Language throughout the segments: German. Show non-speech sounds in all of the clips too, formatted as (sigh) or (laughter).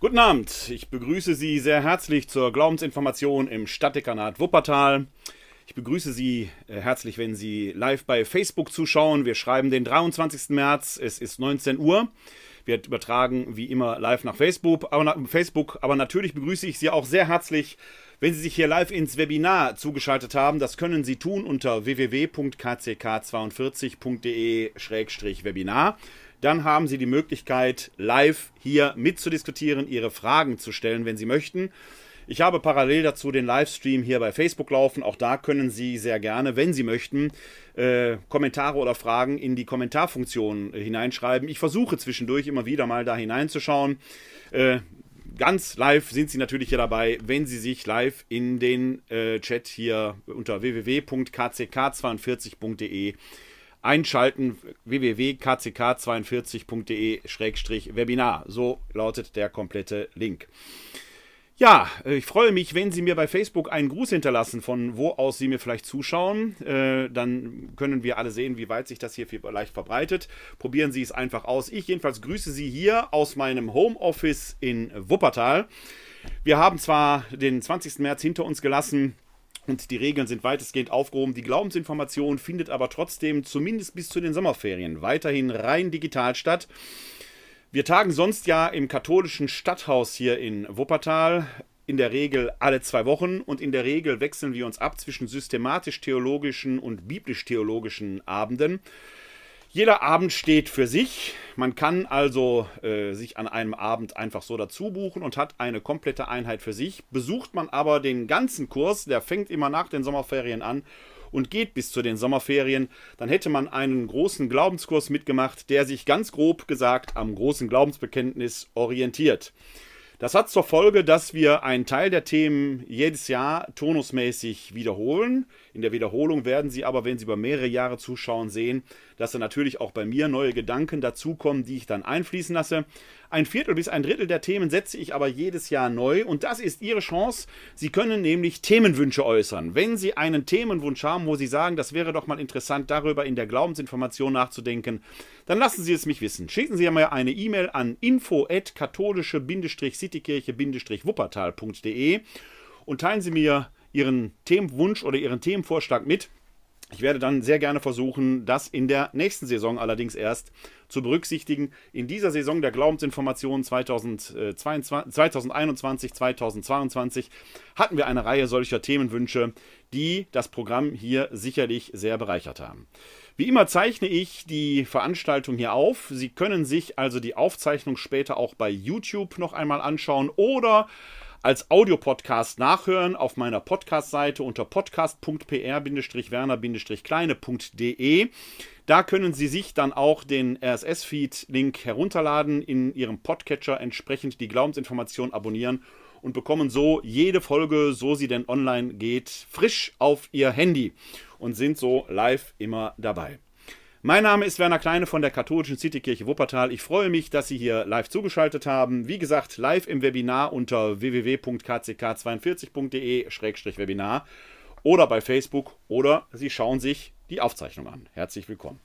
Guten Abend, ich begrüße Sie sehr herzlich zur Glaubensinformation im Stadtdekanat Wuppertal. Ich begrüße Sie äh, herzlich, wenn Sie live bei Facebook zuschauen. Wir schreiben den 23. März, es ist 19 Uhr. Wir übertragen wie immer live nach Facebook, aber, nach Facebook, aber natürlich begrüße ich Sie auch sehr herzlich, wenn Sie sich hier live ins Webinar zugeschaltet haben. Das können Sie tun unter www.kck42.de-webinar dann haben Sie die Möglichkeit, live hier mitzudiskutieren, Ihre Fragen zu stellen, wenn Sie möchten. Ich habe parallel dazu den Livestream hier bei Facebook laufen. Auch da können Sie sehr gerne, wenn Sie möchten, äh, Kommentare oder Fragen in die Kommentarfunktion äh, hineinschreiben. Ich versuche zwischendurch immer wieder mal da hineinzuschauen. Äh, ganz live sind Sie natürlich hier dabei, wenn Sie sich live in den äh, Chat hier unter www.kck42.de einschalten www.kck42.de-webinar. So lautet der komplette Link. Ja, äh, ich freue mich, wenn Sie mir bei Facebook einen Gruß hinterlassen, von wo aus Sie mir vielleicht zuschauen. Äh, dann können wir alle sehen, wie weit sich das hier vielleicht verbreitet. Probieren Sie es einfach aus. Ich jedenfalls grüße Sie hier aus meinem Homeoffice in Wuppertal. Wir haben zwar den 20. März hinter uns gelassen, und die Regeln sind weitestgehend aufgehoben. Die Glaubensinformation findet aber trotzdem zumindest bis zu den Sommerferien weiterhin rein digital statt. Wir tagen sonst ja im katholischen Stadthaus hier in Wuppertal in der Regel alle zwei Wochen und in der Regel wechseln wir uns ab zwischen systematisch-theologischen und biblisch-theologischen Abenden. Jeder Abend steht für sich. Man kann also äh, sich an einem Abend einfach so dazu buchen und hat eine komplette Einheit für sich. Besucht man aber den ganzen Kurs, der fängt immer nach den Sommerferien an und geht bis zu den Sommerferien, dann hätte man einen großen Glaubenskurs mitgemacht, der sich ganz grob gesagt am großen Glaubensbekenntnis orientiert. Das hat zur Folge, dass wir einen Teil der Themen jedes Jahr tonusmäßig wiederholen. In der Wiederholung werden Sie aber, wenn Sie über mehrere Jahre zuschauen, sehen, dass da natürlich auch bei mir neue Gedanken dazukommen, die ich dann einfließen lasse. Ein Viertel bis ein Drittel der Themen setze ich aber jedes Jahr neu und das ist Ihre Chance. Sie können nämlich Themenwünsche äußern. Wenn Sie einen Themenwunsch haben, wo Sie sagen, das wäre doch mal interessant, darüber in der Glaubensinformation nachzudenken, dann lassen Sie es mich wissen. Schicken Sie mir eine E-Mail an info-katholische-citykirche-wuppertal.de und teilen Sie mir Ihren Themenwunsch oder Ihren Themenvorschlag mit. Ich werde dann sehr gerne versuchen, das in der nächsten Saison allerdings erst zu berücksichtigen. In dieser Saison der Glaubensinformation 2021, 2022 hatten wir eine Reihe solcher Themenwünsche, die das Programm hier sicherlich sehr bereichert haben. Wie immer zeichne ich die Veranstaltung hier auf. Sie können sich also die Aufzeichnung später auch bei YouTube noch einmal anschauen oder als Audiopodcast nachhören auf meiner Podcast-Seite unter podcast.pr-werner-kleine.de. Da können Sie sich dann auch den RSS-Feed-Link herunterladen, in Ihrem Podcatcher entsprechend die Glaubensinformation abonnieren und bekommen so jede Folge, so sie denn online geht, frisch auf Ihr Handy und sind so live immer dabei. Mein Name ist Werner Kleine von der Katholischen Citykirche Wuppertal. Ich freue mich, dass Sie hier live zugeschaltet haben. Wie gesagt, live im Webinar unter www.kck42.de-webinar oder bei Facebook oder Sie schauen sich die Aufzeichnung an. Herzlich willkommen.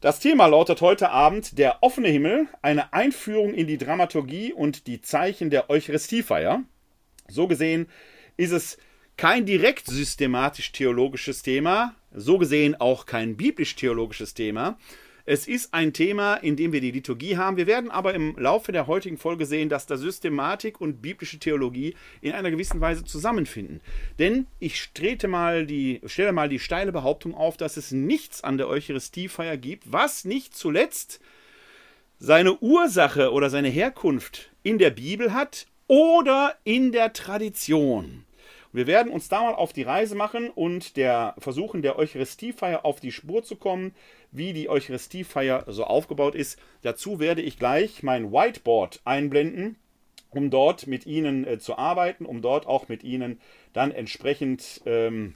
Das Thema lautet heute Abend der offene Himmel, eine Einführung in die Dramaturgie und die Zeichen der Eucharistiefeier. So gesehen ist es kein direkt systematisch-theologisches Thema, so gesehen auch kein biblisch-theologisches Thema. Es ist ein Thema, in dem wir die Liturgie haben. Wir werden aber im Laufe der heutigen Folge sehen, dass da Systematik und biblische Theologie in einer gewissen Weise zusammenfinden. Denn ich strete mal die, stelle mal die steile Behauptung auf, dass es nichts an der Eucharistiefeier gibt, was nicht zuletzt seine Ursache oder seine Herkunft in der Bibel hat oder in der Tradition. Wir werden uns da mal auf die Reise machen und der versuchen, der Eucharistiefeier auf die Spur zu kommen, wie die Eucharistiefeier so aufgebaut ist. Dazu werde ich gleich mein Whiteboard einblenden, um dort mit Ihnen äh, zu arbeiten, um dort auch mit Ihnen dann entsprechend ähm,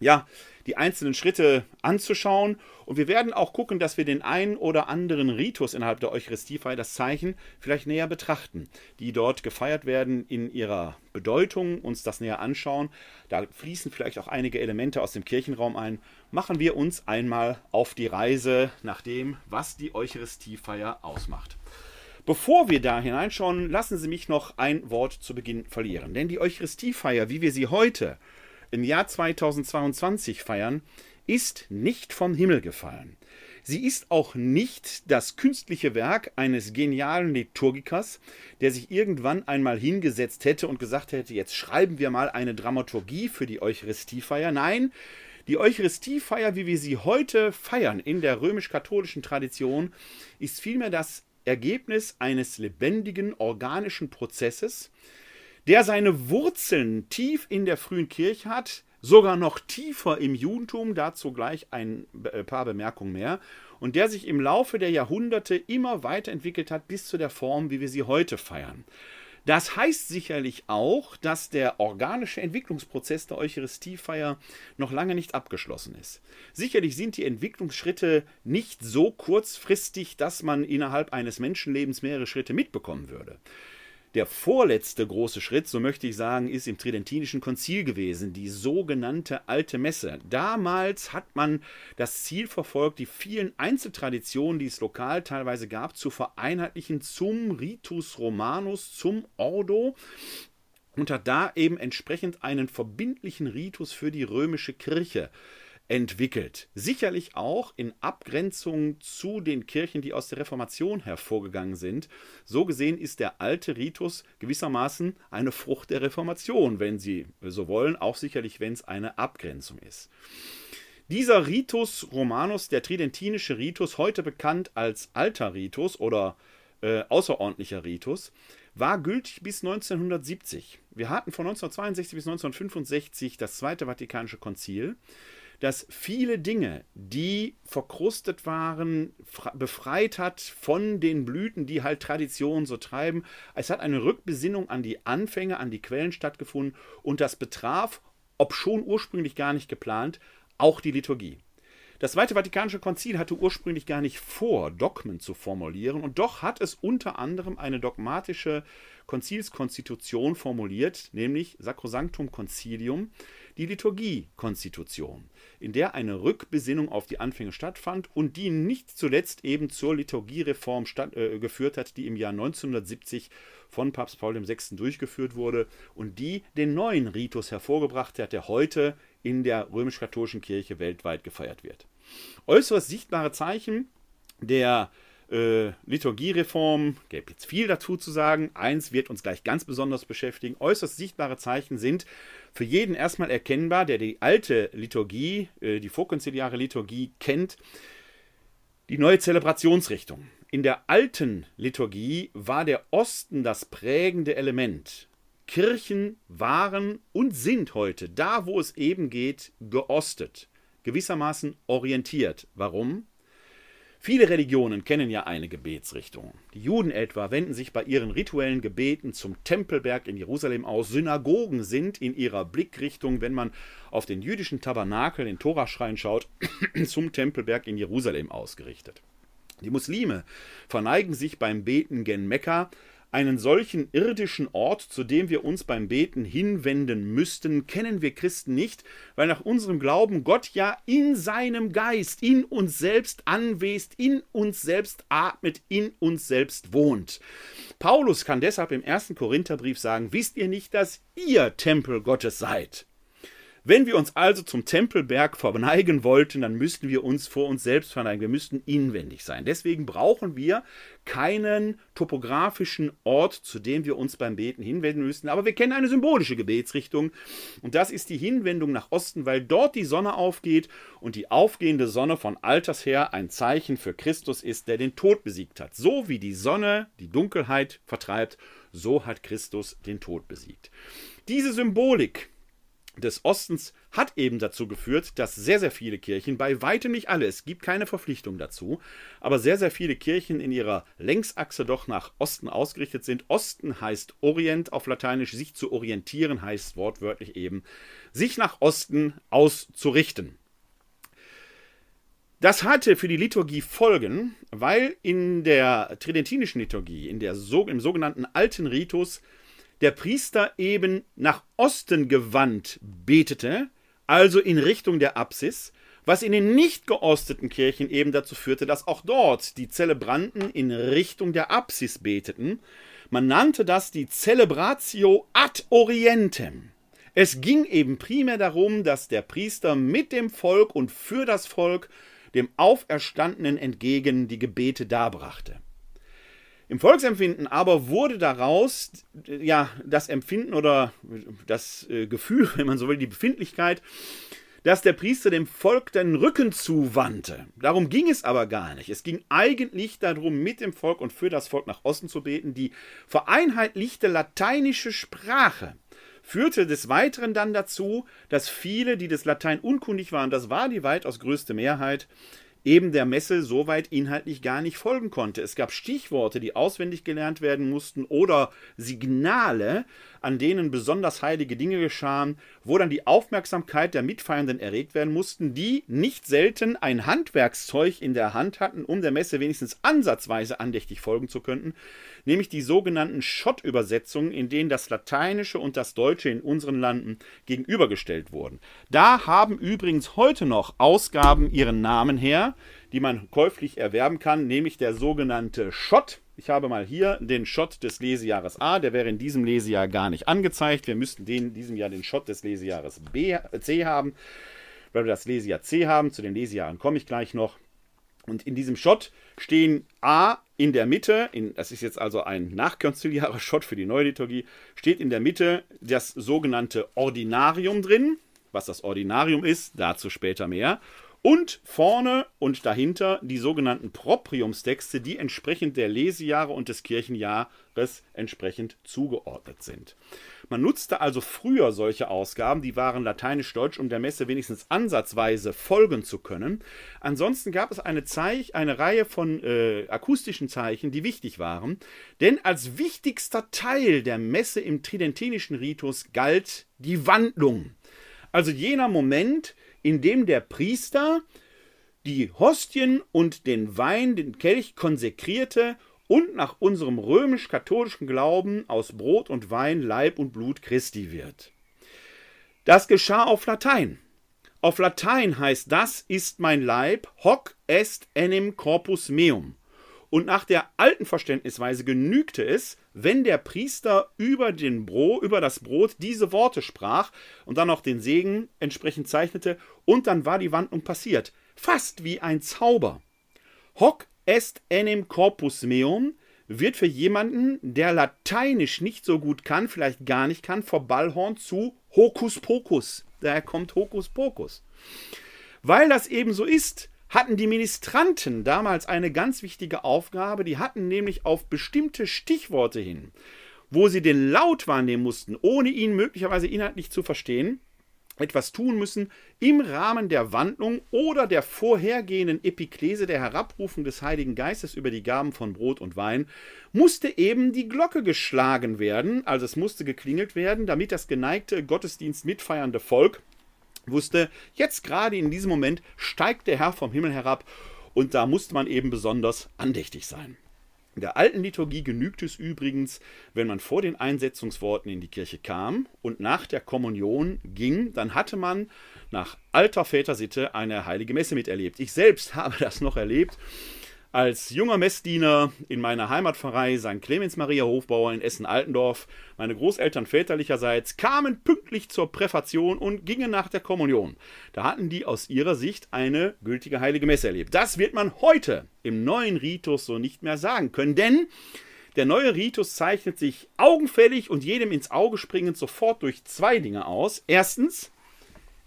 ja, die einzelnen Schritte anzuschauen. Und wir werden auch gucken, dass wir den einen oder anderen Ritus innerhalb der Eucharistiefeier, das Zeichen, vielleicht näher betrachten, die dort gefeiert werden in ihrer Bedeutung, uns das näher anschauen. Da fließen vielleicht auch einige Elemente aus dem Kirchenraum ein. Machen wir uns einmal auf die Reise nach dem, was die Eucharistiefeier ausmacht. Bevor wir da hineinschauen, lassen Sie mich noch ein Wort zu Beginn verlieren. Denn die Eucharistiefeier, wie wir sie heute im Jahr 2022 feiern, ist nicht vom Himmel gefallen. Sie ist auch nicht das künstliche Werk eines genialen Liturgikers, der sich irgendwann einmal hingesetzt hätte und gesagt hätte, jetzt schreiben wir mal eine Dramaturgie für die Eucharistiefeier. Nein, die Eucharistiefeier, wie wir sie heute feiern in der römisch-katholischen Tradition, ist vielmehr das Ergebnis eines lebendigen organischen Prozesses, der seine Wurzeln tief in der frühen Kirche hat, sogar noch tiefer im Judentum, dazu gleich ein äh, paar Bemerkungen mehr, und der sich im Laufe der Jahrhunderte immer weiterentwickelt hat bis zu der Form, wie wir sie heute feiern. Das heißt sicherlich auch, dass der organische Entwicklungsprozess der Eucharistiefeier noch lange nicht abgeschlossen ist. Sicherlich sind die Entwicklungsschritte nicht so kurzfristig, dass man innerhalb eines Menschenlebens mehrere Schritte mitbekommen würde. Der vorletzte große Schritt, so möchte ich sagen, ist im Tridentinischen Konzil gewesen, die sogenannte Alte Messe. Damals hat man das Ziel verfolgt, die vielen Einzeltraditionen, die es lokal teilweise gab, zu vereinheitlichen zum Ritus Romanus, zum Ordo und hat da eben entsprechend einen verbindlichen Ritus für die römische Kirche entwickelt. Sicherlich auch in Abgrenzung zu den Kirchen, die aus der Reformation hervorgegangen sind. So gesehen ist der alte Ritus gewissermaßen eine Frucht der Reformation, wenn Sie so wollen, auch sicherlich, wenn es eine Abgrenzung ist. Dieser Ritus Romanus, der tridentinische Ritus, heute bekannt als alter Ritus oder äh, außerordentlicher Ritus, war gültig bis 1970. Wir hatten von 1962 bis 1965 das Zweite Vatikanische Konzil dass viele Dinge, die verkrustet waren, befreit hat von den Blüten, die halt Tradition so treiben. Es hat eine Rückbesinnung an die Anfänge, an die Quellen stattgefunden und das betraf, ob schon ursprünglich gar nicht geplant, auch die Liturgie. Das Zweite Vatikanische Konzil hatte ursprünglich gar nicht vor, Dogmen zu formulieren, und doch hat es unter anderem eine dogmatische Konzilskonstitution formuliert, nämlich Sacrosanctum Concilium, die Liturgiekonstitution, in der eine Rückbesinnung auf die Anfänge stattfand und die nicht zuletzt eben zur Liturgiereform statt, äh, geführt hat, die im Jahr 1970 von Papst Paul VI. durchgeführt wurde und die den neuen Ritus hervorgebracht hat, der heute in der römisch-katholischen Kirche weltweit gefeiert wird. Äußeres sichtbare Zeichen der äh, Liturgiereform, gäbe jetzt viel dazu zu sagen. Eins wird uns gleich ganz besonders beschäftigen. Äußerst sichtbare Zeichen sind für jeden erstmal erkennbar, der die alte Liturgie, äh, die vorkonziliare Liturgie kennt, die neue Zelebrationsrichtung. In der alten Liturgie war der Osten das prägende Element. Kirchen waren und sind heute, da wo es eben geht, geostet, gewissermaßen orientiert. Warum? Viele Religionen kennen ja eine Gebetsrichtung. Die Juden etwa wenden sich bei ihren rituellen Gebeten zum Tempelberg in Jerusalem aus. Synagogen sind in ihrer Blickrichtung, wenn man auf den jüdischen Tabernakel, den Toraschrein schaut, (clears throat) zum Tempelberg in Jerusalem ausgerichtet. Die Muslime verneigen sich beim Beten gen Mekka, einen solchen irdischen Ort, zu dem wir uns beim Beten hinwenden müssten, kennen wir Christen nicht, weil nach unserem Glauben Gott ja in seinem Geist, in uns selbst anwesend, in uns selbst atmet, in uns selbst wohnt. Paulus kann deshalb im ersten Korintherbrief sagen, wisst ihr nicht, dass ihr Tempel Gottes seid? Wenn wir uns also zum Tempelberg verneigen wollten, dann müssten wir uns vor uns selbst verneigen. Wir müssten inwendig sein. Deswegen brauchen wir keinen topografischen Ort, zu dem wir uns beim Beten hinwenden müssten. Aber wir kennen eine symbolische Gebetsrichtung. Und das ist die Hinwendung nach Osten, weil dort die Sonne aufgeht und die aufgehende Sonne von alters her ein Zeichen für Christus ist, der den Tod besiegt hat. So wie die Sonne die Dunkelheit vertreibt, so hat Christus den Tod besiegt. Diese Symbolik des Ostens hat eben dazu geführt, dass sehr, sehr viele Kirchen, bei weitem nicht alle, es gibt keine Verpflichtung dazu, aber sehr, sehr viele Kirchen in ihrer Längsachse doch nach Osten ausgerichtet sind. Osten heißt Orient auf Lateinisch, sich zu orientieren heißt wortwörtlich eben, sich nach Osten auszurichten. Das hatte für die Liturgie Folgen, weil in der tridentinischen Liturgie, in der, im sogenannten alten Ritus, der Priester eben nach Osten gewandt betete, also in Richtung der Apsis, was in den nicht geosteten Kirchen eben dazu führte, dass auch dort die Zelebranten in Richtung der Apsis beteten. Man nannte das die Celebratio ad Orientem. Es ging eben primär darum, dass der Priester mit dem Volk und für das Volk dem Auferstandenen entgegen die Gebete darbrachte. Im Volksempfinden aber wurde daraus ja das Empfinden oder das äh, Gefühl, (laughs) wenn man so will, die Befindlichkeit, dass der Priester dem Volk den Rücken zuwandte. Darum ging es aber gar nicht. Es ging eigentlich darum, mit dem Volk und für das Volk nach Osten zu beten. Die vereinheitlichte lateinische Sprache führte des Weiteren dann dazu, dass viele, die des Latein unkundig waren, das war die weitaus größte Mehrheit, eben der Messe soweit inhaltlich gar nicht folgen konnte. Es gab Stichworte, die auswendig gelernt werden mussten oder Signale, an denen besonders heilige Dinge geschahen, wo dann die Aufmerksamkeit der Mitfeiernden erregt werden mussten, die nicht selten ein Handwerkszeug in der Hand hatten, um der Messe wenigstens ansatzweise andächtig folgen zu können, nämlich die sogenannten Schott-Übersetzungen, in denen das Lateinische und das Deutsche in unseren Landen gegenübergestellt wurden. Da haben übrigens heute noch Ausgaben ihren Namen her, die man käuflich erwerben kann, nämlich der sogenannte Schott. Ich habe mal hier den Schott des Lesejahres A, der wäre in diesem Lesejahr gar nicht angezeigt. Wir müssten in diesem Jahr den Schott des Lesejahres B, C haben, weil wir das Lesejahr C haben. Zu den Lesejahren komme ich gleich noch. Und in diesem Shot stehen A in der Mitte, in, das ist jetzt also ein nachkonziliarer (laughs) Shot für die neue Liturgie, steht in der Mitte das sogenannte Ordinarium drin. Was das Ordinarium ist, dazu später mehr. Und vorne und dahinter die sogenannten Propriumstexte, die entsprechend der Lesejahre und des Kirchenjahres entsprechend zugeordnet sind. Man nutzte also früher solche Ausgaben, die waren lateinisch-deutsch, um der Messe wenigstens ansatzweise folgen zu können. Ansonsten gab es eine, Zeich, eine Reihe von äh, akustischen Zeichen, die wichtig waren, denn als wichtigster Teil der Messe im tridentinischen Ritus galt die Wandlung. Also jener Moment, in dem der Priester die Hostien und den Wein, den Kelch konsekrierte und nach unserem römisch-katholischen Glauben aus Brot und Wein Leib und Blut Christi wird. Das geschah auf Latein. Auf Latein heißt das ist mein Leib, hoc est enim corpus meum. Und nach der alten Verständnisweise genügte es, wenn der Priester über, den Bro, über das Brot diese Worte sprach und dann noch den Segen entsprechend zeichnete, und dann war die Wandlung passiert. Fast wie ein Zauber. Hoc est enim corpus meum wird für jemanden, der Lateinisch nicht so gut kann, vielleicht gar nicht kann, vor Ballhorn zu Hokus Pokus. Daher kommt Hokus Pokus. Weil das eben so ist, hatten die Ministranten damals eine ganz wichtige Aufgabe. Die hatten nämlich auf bestimmte Stichworte hin, wo sie den Laut wahrnehmen mussten, ohne ihn möglicherweise inhaltlich zu verstehen, etwas tun müssen im Rahmen der Wandlung oder der vorhergehenden Epiklese der Herabrufung des Heiligen Geistes über die Gaben von Brot und Wein, musste eben die Glocke geschlagen werden, also es musste geklingelt werden, damit das geneigte Gottesdienst mitfeiernde Volk wusste, jetzt gerade in diesem Moment steigt der Herr vom Himmel herab und da musste man eben besonders andächtig sein. In der alten Liturgie genügt es übrigens, wenn man vor den Einsetzungsworten in die Kirche kam und nach der Kommunion ging, dann hatte man nach alter Vätersitte eine heilige Messe miterlebt. Ich selbst (laughs) habe das noch erlebt als junger Messdiener in meiner Heimatpfarrei St. Clemens Maria Hofbauer in Essen-Altendorf. Meine Großeltern väterlicherseits kamen pünktlich zur Präfation und gingen nach der Kommunion. Da hatten die aus ihrer Sicht eine gültige heilige Messe erlebt. Das wird man heute im neuen Ritus so nicht mehr sagen können, denn der neue Ritus zeichnet sich augenfällig und jedem ins Auge springend sofort durch zwei Dinge aus. Erstens,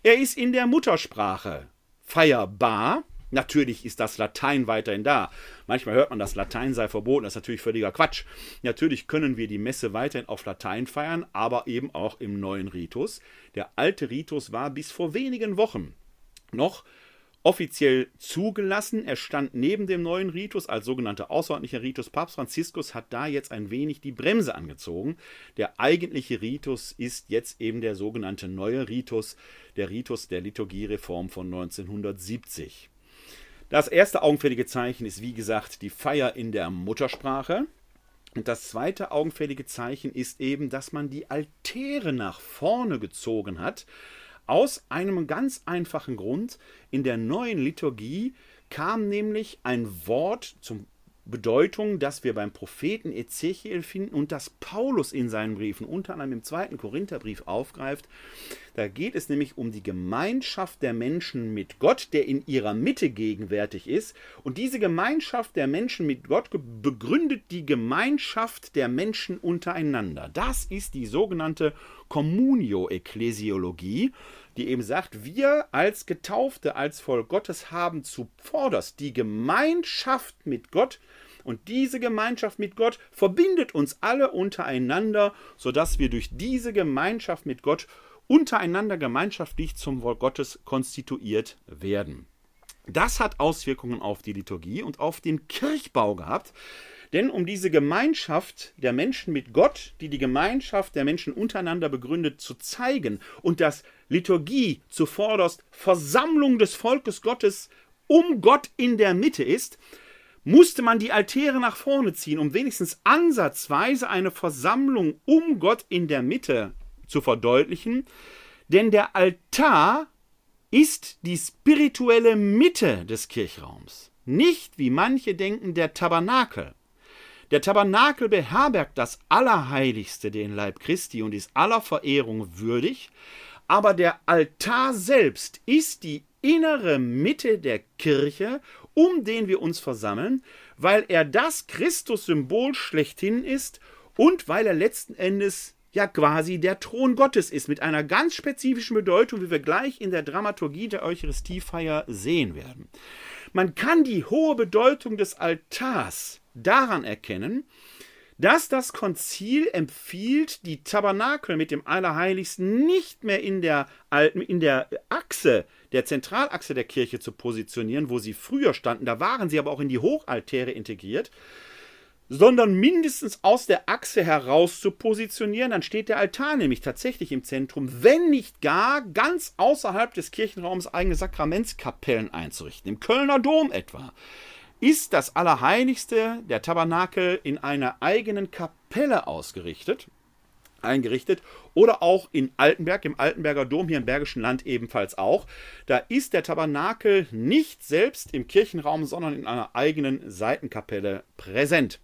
er ist in der Muttersprache feierbar. Natürlich ist das Latein weiterhin da. Manchmal hört man, das Latein sei verboten. Das ist natürlich völliger Quatsch. Natürlich können wir die Messe weiterhin auf Latein feiern, aber eben auch im neuen Ritus. Der alte Ritus war bis vor wenigen Wochen noch offiziell zugelassen. Er stand neben dem neuen Ritus als sogenannter außerordentlicher Ritus. Papst Franziskus hat da jetzt ein wenig die Bremse angezogen. Der eigentliche Ritus ist jetzt eben der sogenannte neue Ritus, der Ritus der Liturgiereform von 1970. Das erste augenfällige Zeichen ist, wie gesagt, die Feier in der Muttersprache. Und das zweite augenfällige Zeichen ist eben, dass man die Altäre nach vorne gezogen hat. Aus einem ganz einfachen Grund. In der neuen Liturgie kam nämlich ein Wort zum Bedeutung, das wir beim Propheten Ezechiel finden und das Paulus in seinen Briefen, unter anderem im zweiten Korintherbrief, aufgreift. Da geht es nämlich um die Gemeinschaft der Menschen mit Gott, der in ihrer Mitte gegenwärtig ist. Und diese Gemeinschaft der Menschen mit Gott begründet die Gemeinschaft der Menschen untereinander. Das ist die sogenannte Communio-Ekklesiologie die eben sagt, wir als Getaufte, als Volk Gottes haben zuvorderst die Gemeinschaft mit Gott, und diese Gemeinschaft mit Gott verbindet uns alle untereinander, sodass wir durch diese Gemeinschaft mit Gott untereinander gemeinschaftlich zum Volk Gottes konstituiert werden. Das hat Auswirkungen auf die Liturgie und auf den Kirchbau gehabt. Denn um diese Gemeinschaft der Menschen mit Gott, die die Gemeinschaft der Menschen untereinander begründet, zu zeigen und dass Liturgie zuvorderst Versammlung des Volkes Gottes um Gott in der Mitte ist, musste man die Altäre nach vorne ziehen, um wenigstens ansatzweise eine Versammlung um Gott in der Mitte zu verdeutlichen. Denn der Altar ist die spirituelle Mitte des Kirchraums, nicht wie manche denken der Tabernakel. Der Tabernakel beherbergt das Allerheiligste, den Leib Christi, und ist aller Verehrung würdig, aber der Altar selbst ist die innere Mitte der Kirche um den wir uns versammeln, weil er das Christus-Symbol schlechthin ist und weil er letzten Endes ja quasi der Thron Gottes ist, mit einer ganz spezifischen Bedeutung, wie wir gleich in der Dramaturgie der Eucharistiefeier sehen werden. Man kann die hohe Bedeutung des Altars daran erkennen, dass das Konzil empfiehlt, die Tabernakel mit dem Allerheiligsten nicht mehr in der, in der Achse der Zentralachse der Kirche zu positionieren, wo sie früher standen. Da waren sie aber auch in die Hochaltäre integriert sondern mindestens aus der Achse heraus zu positionieren, dann steht der Altar nämlich tatsächlich im Zentrum, wenn nicht gar ganz außerhalb des Kirchenraums eigene Sakramentskapellen einzurichten. Im Kölner Dom etwa ist das Allerheiligste der Tabernakel in einer eigenen Kapelle ausgerichtet eingerichtet oder auch in Altenberg, im Altenberger Dom hier im Bergischen Land ebenfalls auch. Da ist der Tabernakel nicht selbst im Kirchenraum, sondern in einer eigenen Seitenkapelle präsent.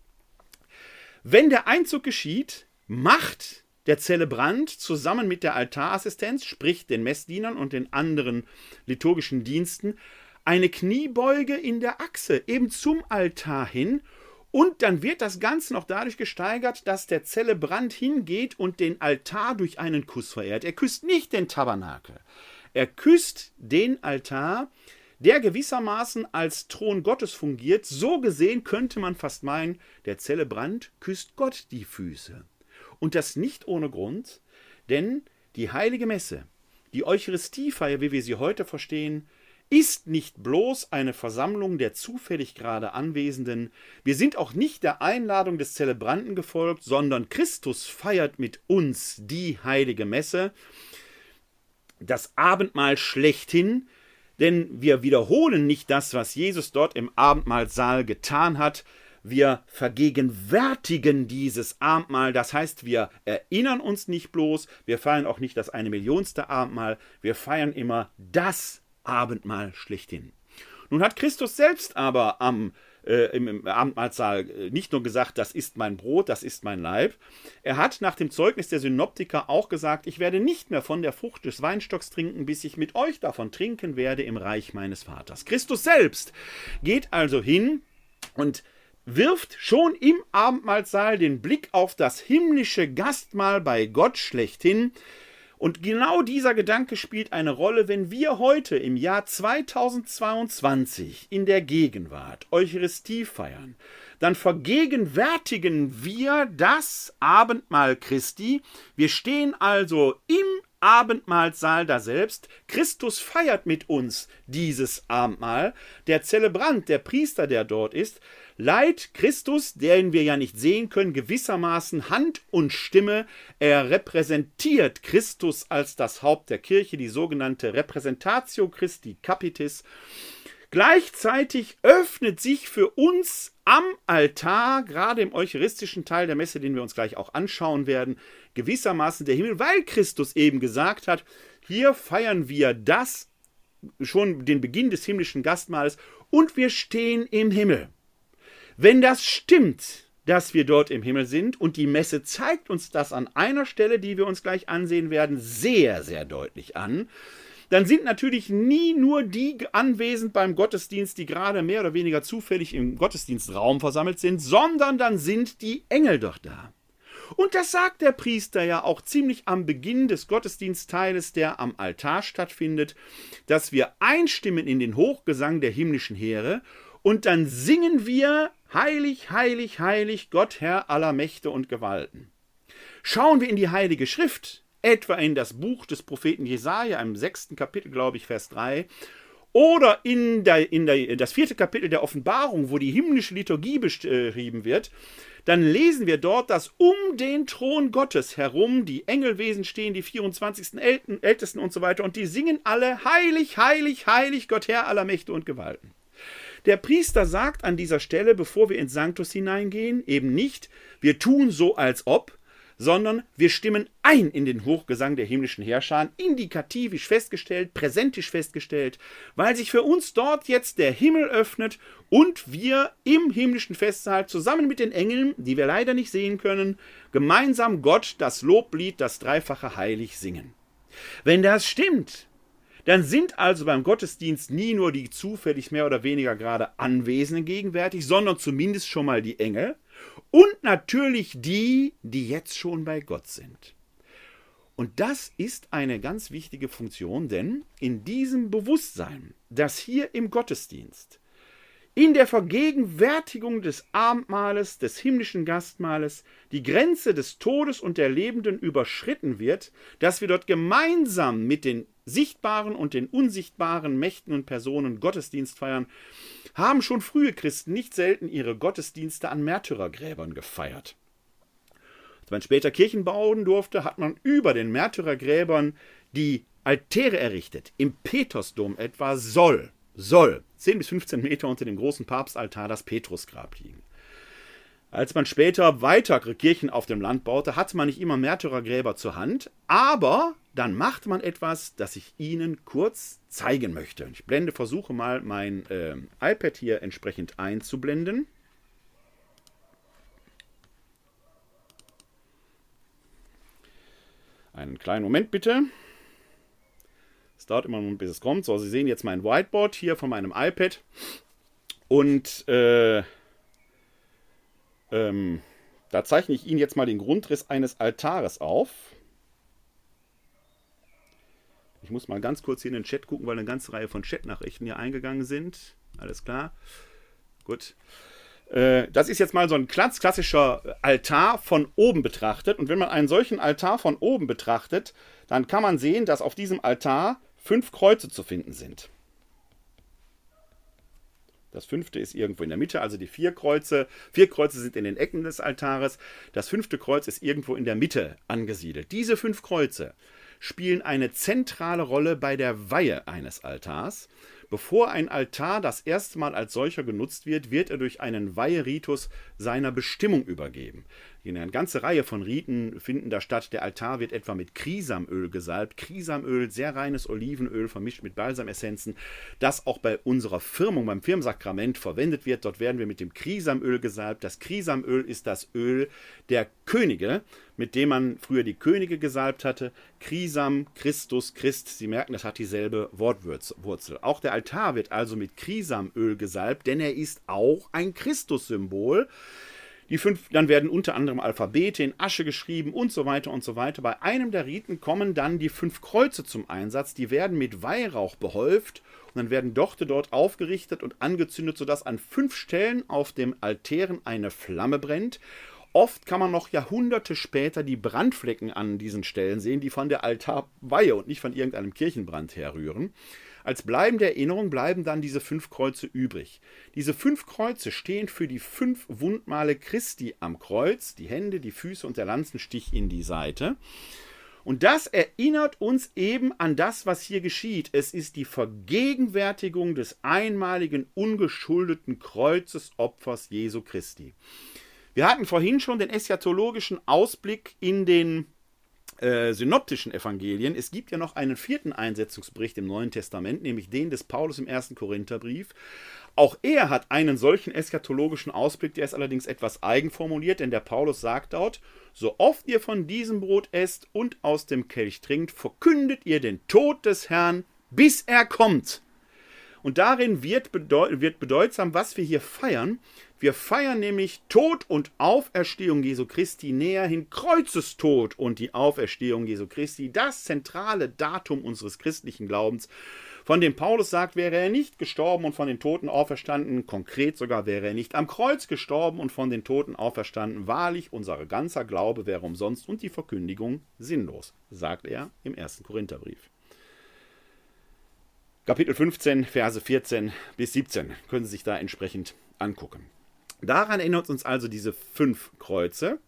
Wenn der Einzug geschieht, macht der Zelebrant zusammen mit der Altarassistenz, sprich den Messdienern und den anderen liturgischen Diensten, eine Kniebeuge in der Achse, eben zum Altar hin und dann wird das Ganze noch dadurch gesteigert, dass der Zelebrant hingeht und den Altar durch einen Kuss verehrt. Er küsst nicht den Tabernakel. Er küsst den Altar, der gewissermaßen als Thron Gottes fungiert. So gesehen könnte man fast meinen, der Zelebrant küsst Gott die Füße. Und das nicht ohne Grund, denn die heilige Messe, die Eucharistiefeier, wie wir sie heute verstehen, ist nicht bloß eine Versammlung der zufällig gerade Anwesenden, wir sind auch nicht der Einladung des Zelebranten gefolgt, sondern Christus feiert mit uns die heilige Messe, das Abendmahl schlechthin, denn wir wiederholen nicht das, was Jesus dort im Abendmahlsaal getan hat, wir vergegenwärtigen dieses Abendmahl, das heißt, wir erinnern uns nicht bloß, wir feiern auch nicht das eine Millionste Abendmahl, wir feiern immer das Abendmahl schlechthin. Nun hat Christus selbst aber am äh, im, im Abendmahlsaal äh, nicht nur gesagt, das ist mein Brot, das ist mein Leib. Er hat nach dem Zeugnis der Synoptiker auch gesagt, ich werde nicht mehr von der Frucht des Weinstocks trinken, bis ich mit euch davon trinken werde im Reich meines Vaters. Christus selbst geht also hin und wirft schon im Abendmahlsaal den Blick auf das himmlische Gastmahl bei Gott schlechthin, und genau dieser Gedanke spielt eine Rolle, wenn wir heute im Jahr 2022 in der Gegenwart Eucharistie feiern. Dann vergegenwärtigen wir das Abendmahl Christi. Wir stehen also im Abendmahlsaal da selbst. Christus feiert mit uns dieses Abendmahl. Der Zelebrant, der Priester, der dort ist, leiht Christus, den wir ja nicht sehen können, gewissermaßen Hand und Stimme. Er repräsentiert Christus als das Haupt der Kirche, die sogenannte Repräsentatio Christi Capitis. Gleichzeitig öffnet sich für uns am Altar, gerade im eucharistischen Teil der Messe, den wir uns gleich auch anschauen werden, gewissermaßen der Himmel, weil Christus eben gesagt hat, hier feiern wir das, schon den Beginn des himmlischen Gastmahles, und wir stehen im Himmel. Wenn das stimmt, dass wir dort im Himmel sind, und die Messe zeigt uns das an einer Stelle, die wir uns gleich ansehen werden, sehr, sehr deutlich an, dann sind natürlich nie nur die anwesend beim Gottesdienst, die gerade mehr oder weniger zufällig im Gottesdienstraum versammelt sind, sondern dann sind die Engel doch da. Und das sagt der Priester ja auch ziemlich am Beginn des Gottesdienstteiles, der am Altar stattfindet, dass wir einstimmen in den Hochgesang der himmlischen Heere und dann singen wir Heilig, heilig, heilig, Gott Herr aller Mächte und Gewalten. Schauen wir in die Heilige Schrift, etwa in das Buch des Propheten Jesaja, im sechsten Kapitel, glaube ich, Vers 3, oder in, der, in der, das vierte Kapitel der Offenbarung, wo die himmlische Liturgie beschrieben wird, dann lesen wir dort, dass um den Thron Gottes herum die Engelwesen stehen, die 24. Ältesten und so weiter, und die singen alle Heilig, heilig, heilig, Gott Herr aller Mächte und Gewalten. Der Priester sagt an dieser Stelle, bevor wir ins Sanctus hineingehen, eben nicht, wir tun so als ob, sondern wir stimmen ein in den Hochgesang der himmlischen Herrscher, indikativisch festgestellt, präsentisch festgestellt, weil sich für uns dort jetzt der Himmel öffnet und wir im himmlischen Festsaal zusammen mit den Engeln, die wir leider nicht sehen können, gemeinsam Gott das Loblied, das dreifache Heilig singen. Wenn das stimmt, dann sind also beim Gottesdienst nie nur die zufällig mehr oder weniger gerade Anwesenden gegenwärtig, sondern zumindest schon mal die Engel und natürlich die, die jetzt schon bei Gott sind. Und das ist eine ganz wichtige Funktion, denn in diesem Bewusstsein, dass hier im Gottesdienst, in der Vergegenwärtigung des Abendmahles, des himmlischen Gastmahles, die Grenze des Todes und der Lebenden überschritten wird, dass wir dort gemeinsam mit den sichtbaren und den unsichtbaren Mächten und Personen Gottesdienst feiern, haben schon frühe Christen nicht selten ihre Gottesdienste an Märtyrergräbern gefeiert. Als man später Kirchen bauen durfte, hat man über den Märtyrergräbern die Altäre errichtet. Im Petersdom etwa soll, soll 10 bis 15 Meter unter dem großen Papstaltar das Petrusgrab liegen. Als man später weitere Kirchen auf dem Land baute, hatte man nicht immer Märtyrergräber zur Hand, aber dann macht man etwas, das ich Ihnen kurz zeigen möchte. Ich blende, versuche mal mein äh, iPad hier entsprechend einzublenden. Einen kleinen Moment bitte. Dauert immer noch, bis es kommt. So, Sie sehen jetzt mein Whiteboard hier von meinem iPad. Und äh, ähm, da zeichne ich Ihnen jetzt mal den Grundriss eines Altares auf. Ich muss mal ganz kurz hier in den Chat gucken, weil eine ganze Reihe von Chatnachrichten hier eingegangen sind. Alles klar. Gut. Äh, das ist jetzt mal so ein klassischer Altar von oben betrachtet. Und wenn man einen solchen Altar von oben betrachtet, dann kann man sehen, dass auf diesem Altar fünf Kreuze zu finden sind. Das fünfte ist irgendwo in der Mitte, also die vier Kreuze. Vier Kreuze sind in den Ecken des Altares. Das fünfte Kreuz ist irgendwo in der Mitte angesiedelt. Diese fünf Kreuze spielen eine zentrale Rolle bei der Weihe eines Altars. Bevor ein Altar das erste Mal als solcher genutzt wird, wird er durch einen Weiheritus seiner Bestimmung übergeben. Eine ganze Reihe von Riten finden da statt. Der Altar wird etwa mit Krisamöl gesalbt. Krisamöl, sehr reines Olivenöl vermischt mit Balsamessenzen, das auch bei unserer Firmung, beim Firmensakrament verwendet wird. Dort werden wir mit dem Krisamöl gesalbt. Das Krisamöl ist das Öl der Könige, mit dem man früher die Könige gesalbt hatte. Krisam, Christus, Christ. Sie merken, das hat dieselbe Wortwurzel. Auch der Altar wird also mit Krisamöl gesalbt, denn er ist auch ein Christussymbol. Die fünf, dann werden unter anderem Alphabete in Asche geschrieben und so weiter und so weiter. Bei einem der Riten kommen dann die fünf Kreuze zum Einsatz. Die werden mit Weihrauch behäuft und dann werden Dochte dort aufgerichtet und angezündet, sodass an fünf Stellen auf dem Altären eine Flamme brennt. Oft kann man noch Jahrhunderte später die Brandflecken an diesen Stellen sehen, die von der Altarweihe und nicht von irgendeinem Kirchenbrand herrühren. Als bleibende Erinnerung bleiben dann diese fünf Kreuze übrig. Diese fünf Kreuze stehen für die fünf Wundmale Christi am Kreuz, die Hände, die Füße und der Lanzenstich in die Seite. Und das erinnert uns eben an das, was hier geschieht. Es ist die Vergegenwärtigung des einmaligen, ungeschuldeten Kreuzesopfers Jesu Christi. Wir hatten vorhin schon den eschatologischen Ausblick in den äh, synoptischen Evangelien. Es gibt ja noch einen vierten Einsetzungsbericht im Neuen Testament, nämlich den des Paulus im ersten Korintherbrief. Auch er hat einen solchen eschatologischen Ausblick, der ist allerdings etwas eigen formuliert, denn der Paulus sagt dort, so oft ihr von diesem Brot esst und aus dem Kelch trinkt, verkündet ihr den Tod des Herrn, bis er kommt. Und darin wird, bedeut wird bedeutsam, was wir hier feiern. Wir feiern nämlich Tod und Auferstehung Jesu Christi näher hin, Kreuzestod und die Auferstehung Jesu Christi, das zentrale Datum unseres christlichen Glaubens. Von dem Paulus sagt, wäre er nicht gestorben und von den Toten auferstanden, konkret sogar wäre er nicht am Kreuz gestorben und von den Toten auferstanden, wahrlich unser ganzer Glaube wäre umsonst und die Verkündigung sinnlos, sagt er im ersten Korintherbrief. Kapitel 15, Verse 14 bis 17 können Sie sich da entsprechend angucken. Daran erinnert uns also diese fünf Kreuze,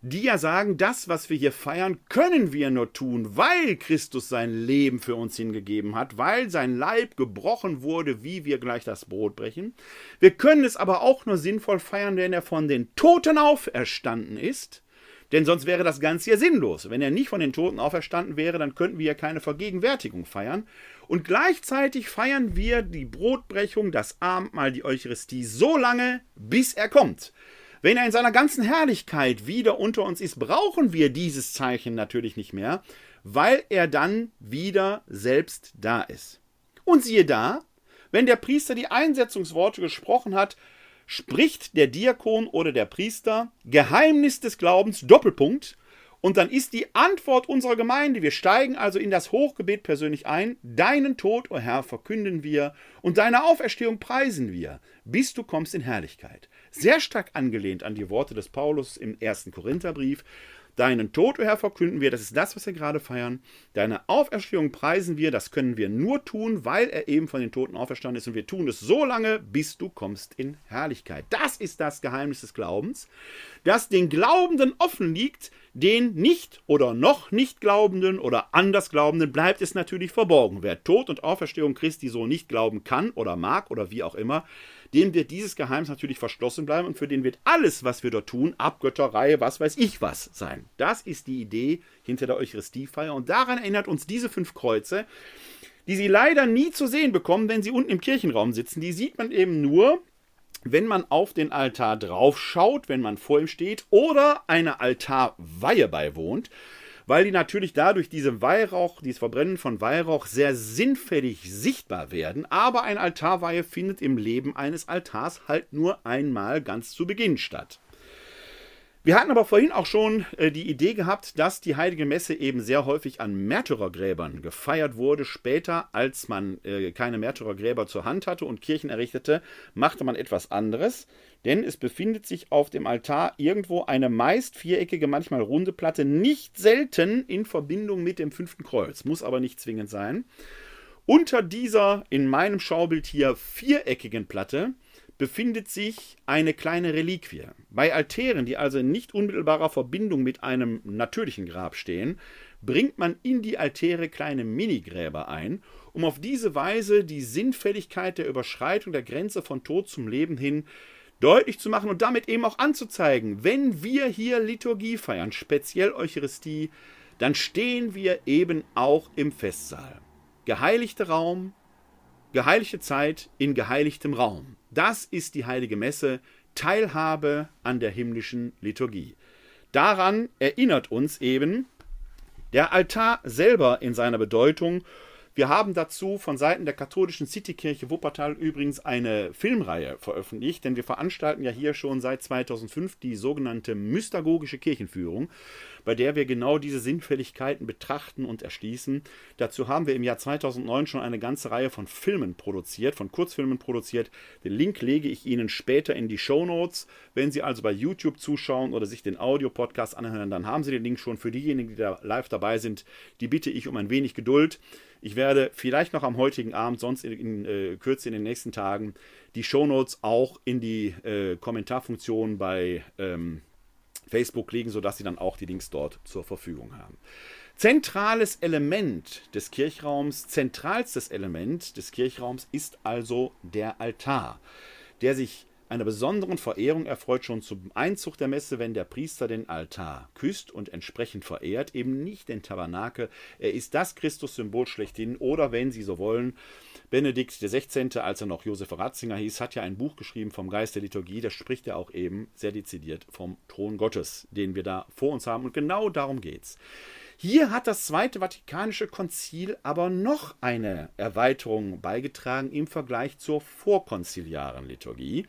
die ja sagen, das, was wir hier feiern, können wir nur tun, weil Christus sein Leben für uns hingegeben hat, weil sein Leib gebrochen wurde, wie wir gleich das Brot brechen. Wir können es aber auch nur sinnvoll feiern, wenn er von den Toten auferstanden ist. Denn sonst wäre das Ganze ja sinnlos. Wenn er nicht von den Toten auferstanden wäre, dann könnten wir ja keine Vergegenwärtigung feiern. Und gleichzeitig feiern wir die Brotbrechung, das Abendmahl, die Eucharistie so lange, bis er kommt. Wenn er in seiner ganzen Herrlichkeit wieder unter uns ist, brauchen wir dieses Zeichen natürlich nicht mehr, weil er dann wieder selbst da ist. Und siehe da, wenn der Priester die Einsetzungsworte gesprochen hat, spricht der Diakon oder der Priester Geheimnis des Glaubens Doppelpunkt und dann ist die Antwort unserer Gemeinde, wir steigen also in das Hochgebet persönlich ein, deinen Tod, o oh Herr, verkünden wir und deine Auferstehung preisen wir, bis du kommst in Herrlichkeit. Sehr stark angelehnt an die Worte des Paulus im ersten Korintherbrief. Deinen Tod, o Herr, verkünden wir, das ist das, was wir gerade feiern. Deine Auferstehung preisen wir, das können wir nur tun, weil er eben von den Toten auferstanden ist. Und wir tun es so lange, bis du kommst in Herrlichkeit. Das ist das Geheimnis des Glaubens, das den Glaubenden offen liegt, den nicht oder noch nicht Glaubenden oder anders Glaubenden bleibt es natürlich verborgen. Wer Tod und Auferstehung Christi so nicht glauben kann oder mag oder wie auch immer, dem wird dieses Geheimnis natürlich verschlossen bleiben und für den wird alles, was wir dort tun, Abgötterei, was weiß ich was sein. Das ist die Idee hinter der Eucharistiefeier und daran erinnert uns diese fünf Kreuze, die Sie leider nie zu sehen bekommen, wenn Sie unten im Kirchenraum sitzen. Die sieht man eben nur, wenn man auf den Altar draufschaut, wenn man vor ihm steht oder eine Altarweihe beiwohnt weil die natürlich dadurch diese Weihrauch, dieses Verbrennen von Weihrauch sehr sinnfällig sichtbar werden. Aber ein Altarweihe findet im Leben eines Altars halt nur einmal ganz zu Beginn statt. Wir hatten aber vorhin auch schon äh, die Idee gehabt, dass die Heilige Messe eben sehr häufig an Märtyrergräbern gefeiert wurde. Später, als man äh, keine Märtyrergräber zur Hand hatte und Kirchen errichtete, machte man etwas anderes denn es befindet sich auf dem Altar irgendwo eine meist viereckige, manchmal runde Platte, nicht selten in Verbindung mit dem fünften Kreuz, muss aber nicht zwingend sein. Unter dieser in meinem Schaubild hier viereckigen Platte befindet sich eine kleine Reliquie. Bei Altären, die also in nicht unmittelbarer Verbindung mit einem natürlichen Grab stehen, bringt man in die Altäre kleine Minigräber ein, um auf diese Weise die Sinnfälligkeit der Überschreitung der Grenze von Tod zum Leben hin deutlich zu machen und damit eben auch anzuzeigen, wenn wir hier Liturgie feiern, speziell Eucharistie, dann stehen wir eben auch im Festsaal. Geheiligter Raum, geheiligte Zeit in geheiligtem Raum. Das ist die heilige Messe, Teilhabe an der himmlischen Liturgie. Daran erinnert uns eben der Altar selber in seiner Bedeutung wir haben dazu von Seiten der katholischen Citykirche Wuppertal übrigens eine Filmreihe veröffentlicht, denn wir veranstalten ja hier schon seit 2005 die sogenannte mystagogische Kirchenführung, bei der wir genau diese Sinnfälligkeiten betrachten und erschließen. Dazu haben wir im Jahr 2009 schon eine ganze Reihe von Filmen produziert, von Kurzfilmen produziert. Den Link lege ich Ihnen später in die Show Notes. Wenn Sie also bei YouTube zuschauen oder sich den Audio-Podcast anhören, dann haben Sie den Link schon. Für diejenigen, die da live dabei sind, die bitte ich um ein wenig Geduld. Ich werde vielleicht noch am heutigen Abend, sonst in, in äh, Kürze in den nächsten Tagen, die Shownotes auch in die äh, Kommentarfunktion bei ähm, Facebook legen, sodass Sie dann auch die Links dort zur Verfügung haben. Zentrales Element des Kirchraums, zentralstes Element des Kirchraums ist also der Altar, der sich einer besonderen Verehrung erfreut schon zum Einzug der Messe, wenn der Priester den Altar küsst und entsprechend verehrt, eben nicht den Tabernakel. Er ist das Christussymbol schlechthin oder, wenn Sie so wollen, Benedikt XVI., als er noch Josef Ratzinger hieß, hat ja ein Buch geschrieben vom Geist der Liturgie, da spricht er auch eben sehr dezidiert vom Thron Gottes, den wir da vor uns haben. Und genau darum geht's. Hier hat das Zweite Vatikanische Konzil aber noch eine Erweiterung beigetragen im Vergleich zur vorkonziliaren Liturgie.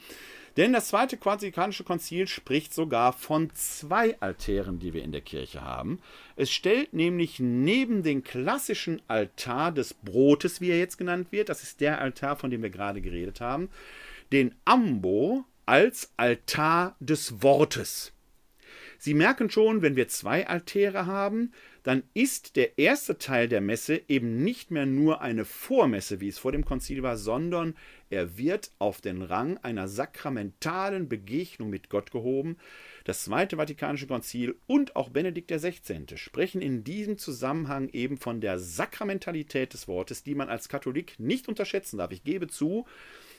Denn das Zweite Vatikanische Konzil spricht sogar von zwei Altären, die wir in der Kirche haben. Es stellt nämlich neben den klassischen Altar des Brotes, wie er jetzt genannt wird, das ist der Altar, von dem wir gerade geredet haben, den Ambo als Altar des Wortes. Sie merken schon, wenn wir zwei Altäre haben, dann ist der erste Teil der Messe eben nicht mehr nur eine Vormesse, wie es vor dem Konzil war, sondern er wird auf den Rang einer sakramentalen Begegnung mit Gott gehoben. Das Zweite Vatikanische Konzil und auch Benedikt XVI. sprechen in diesem Zusammenhang eben von der Sakramentalität des Wortes, die man als Katholik nicht unterschätzen darf. Ich gebe zu,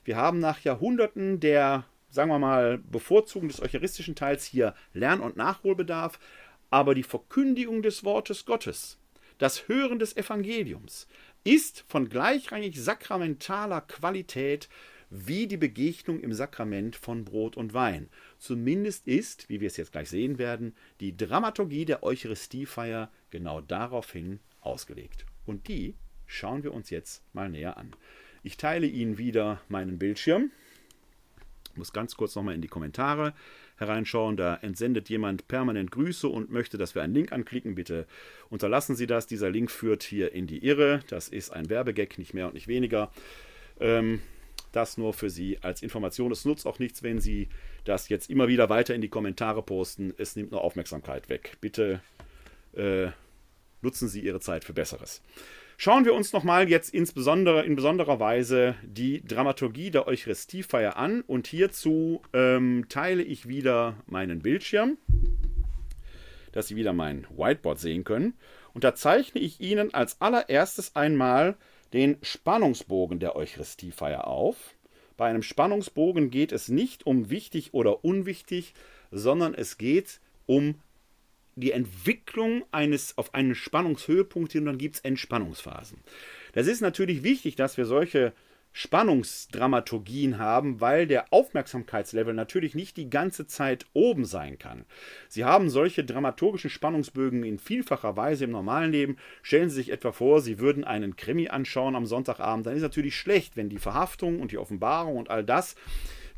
wir haben nach Jahrhunderten der, sagen wir mal, Bevorzugung des eucharistischen Teils hier Lern- und Nachholbedarf, aber die Verkündigung des Wortes Gottes, das Hören des Evangeliums, ist von gleichrangig sakramentaler Qualität wie die Begegnung im Sakrament von Brot und Wein. Zumindest ist, wie wir es jetzt gleich sehen werden, die Dramaturgie der Eucharistiefeier genau daraufhin ausgelegt. Und die schauen wir uns jetzt mal näher an. Ich teile Ihnen wieder meinen Bildschirm. Ich muss ganz kurz nochmal in die Kommentare hereinschauen. Da entsendet jemand permanent Grüße und möchte, dass wir einen Link anklicken. Bitte unterlassen Sie das. Dieser Link führt hier in die Irre. Das ist ein Werbegag, nicht mehr und nicht weniger. Ähm, das nur für Sie als Information. Es nutzt auch nichts, wenn Sie das jetzt immer wieder weiter in die Kommentare posten. Es nimmt nur Aufmerksamkeit weg. Bitte äh, nutzen Sie Ihre Zeit für Besseres. Schauen wir uns nochmal jetzt insbesondere in besonderer Weise die Dramaturgie der Eucharistiefeier an und hierzu ähm, teile ich wieder meinen Bildschirm, dass Sie wieder mein Whiteboard sehen können. Und da zeichne ich Ihnen als allererstes einmal den Spannungsbogen der Eucharistiefeier auf. Bei einem Spannungsbogen geht es nicht um wichtig oder unwichtig, sondern es geht um die Entwicklung eines auf einen Spannungshöhepunkt hin und dann gibt es Entspannungsphasen. Das ist natürlich wichtig, dass wir solche Spannungsdramaturgien haben, weil der Aufmerksamkeitslevel natürlich nicht die ganze Zeit oben sein kann. Sie haben solche dramaturgischen Spannungsbögen in vielfacher Weise im normalen Leben. Stellen Sie sich etwa vor, Sie würden einen Krimi anschauen am Sonntagabend, dann ist natürlich schlecht, wenn die Verhaftung und die Offenbarung und all das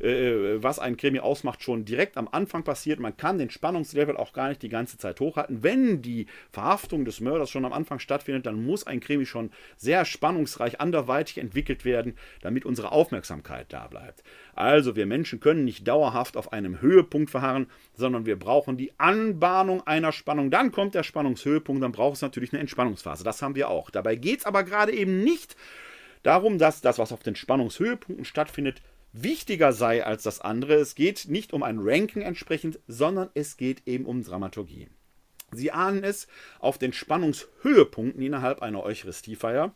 äh, was ein Krimi ausmacht, schon direkt am Anfang passiert. Man kann den Spannungslevel auch gar nicht die ganze Zeit hochhalten. Wenn die Verhaftung des Mörders schon am Anfang stattfindet, dann muss ein Krimi schon sehr spannungsreich anderweitig entwickelt werden, damit unsere Aufmerksamkeit da bleibt. Also wir Menschen können nicht dauerhaft auf einem Höhepunkt verharren, sondern wir brauchen die Anbahnung einer Spannung. Dann kommt der Spannungshöhepunkt, dann braucht es natürlich eine Entspannungsphase. Das haben wir auch. Dabei geht es aber gerade eben nicht darum, dass das, was auf den Spannungshöhepunkten stattfindet, wichtiger sei als das andere. Es geht nicht um ein Ranking entsprechend, sondern es geht eben um Dramaturgie. Sie ahnen es, auf den Spannungshöhepunkten innerhalb einer Eucharistiefeier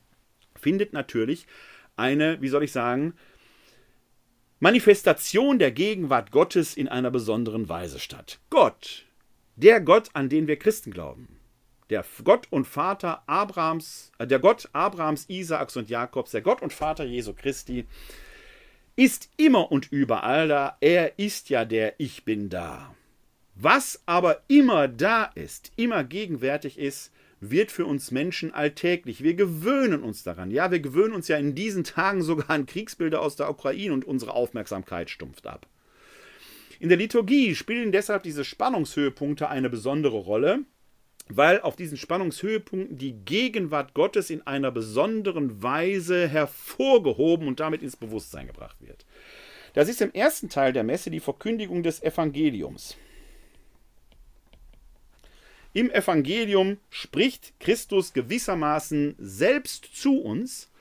findet natürlich eine, wie soll ich sagen, Manifestation der Gegenwart Gottes in einer besonderen Weise statt. Gott, der Gott, an den wir Christen glauben, der Gott und Vater Abrahams, äh, der Gott Abrahams, Isaaks und Jakobs, der Gott und Vater Jesu Christi, ist immer und überall da. Er ist ja der Ich bin da. Was aber immer da ist, immer gegenwärtig ist, wird für uns Menschen alltäglich. Wir gewöhnen uns daran. Ja, wir gewöhnen uns ja in diesen Tagen sogar an Kriegsbilder aus der Ukraine und unsere Aufmerksamkeit stumpft ab. In der Liturgie spielen deshalb diese Spannungshöhepunkte eine besondere Rolle weil auf diesen Spannungshöhepunkten die Gegenwart Gottes in einer besonderen Weise hervorgehoben und damit ins Bewusstsein gebracht wird. Das ist im ersten Teil der Messe die Verkündigung des Evangeliums. Im Evangelium spricht Christus gewissermaßen selbst zu uns.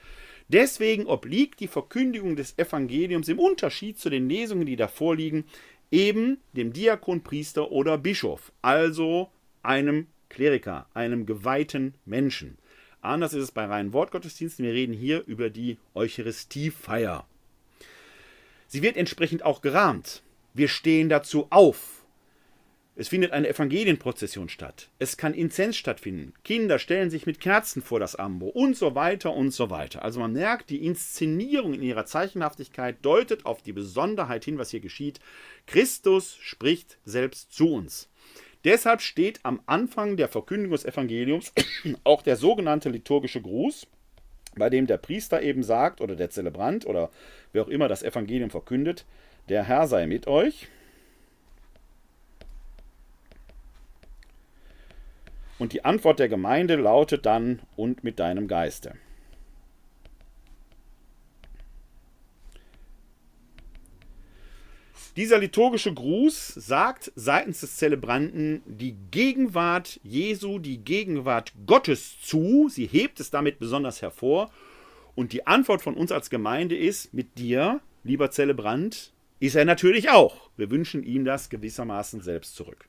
Deswegen obliegt die Verkündigung des Evangeliums im Unterschied zu den Lesungen, die davor liegen, eben dem Diakon, Priester oder Bischof, also einem Kleriker, einem geweihten Menschen. Anders ist es bei reinen Wortgottesdiensten. Wir reden hier über die Eucharistiefeier. Sie wird entsprechend auch gerahmt. Wir stehen dazu auf. Es findet eine Evangelienprozession statt. Es kann Inzens stattfinden. Kinder stellen sich mit Kerzen vor das Ambo und so weiter und so weiter. Also man merkt, die Inszenierung in ihrer Zeichenhaftigkeit deutet auf die Besonderheit hin, was hier geschieht. Christus spricht selbst zu uns. Deshalb steht am Anfang der Verkündigung des Evangeliums (coughs) auch der sogenannte liturgische Gruß, bei dem der Priester eben sagt, oder der Zelebrant oder wer auch immer das Evangelium verkündet, der Herr sei mit euch. Und die Antwort der Gemeinde lautet dann und mit deinem Geiste. Dieser liturgische Gruß sagt seitens des Zelebranten die Gegenwart Jesu, die Gegenwart Gottes zu. Sie hebt es damit besonders hervor. Und die Antwort von uns als Gemeinde ist, mit dir, lieber Zelebrant, ist er natürlich auch. Wir wünschen ihm das gewissermaßen selbst zurück.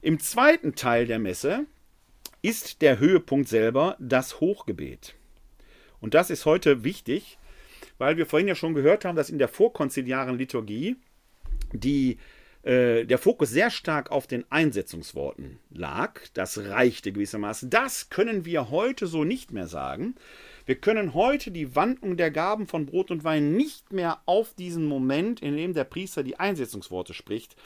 Im zweiten Teil der Messe ist der Höhepunkt selber das Hochgebet. Und das ist heute wichtig, weil wir vorhin ja schon gehört haben, dass in der vorkonziliaren Liturgie die, äh, der Fokus sehr stark auf den Einsetzungsworten lag. Das reichte gewissermaßen. Das können wir heute so nicht mehr sagen. Wir können heute die Wandlung der Gaben von Brot und Wein nicht mehr auf diesen Moment, in dem der Priester die Einsetzungsworte spricht,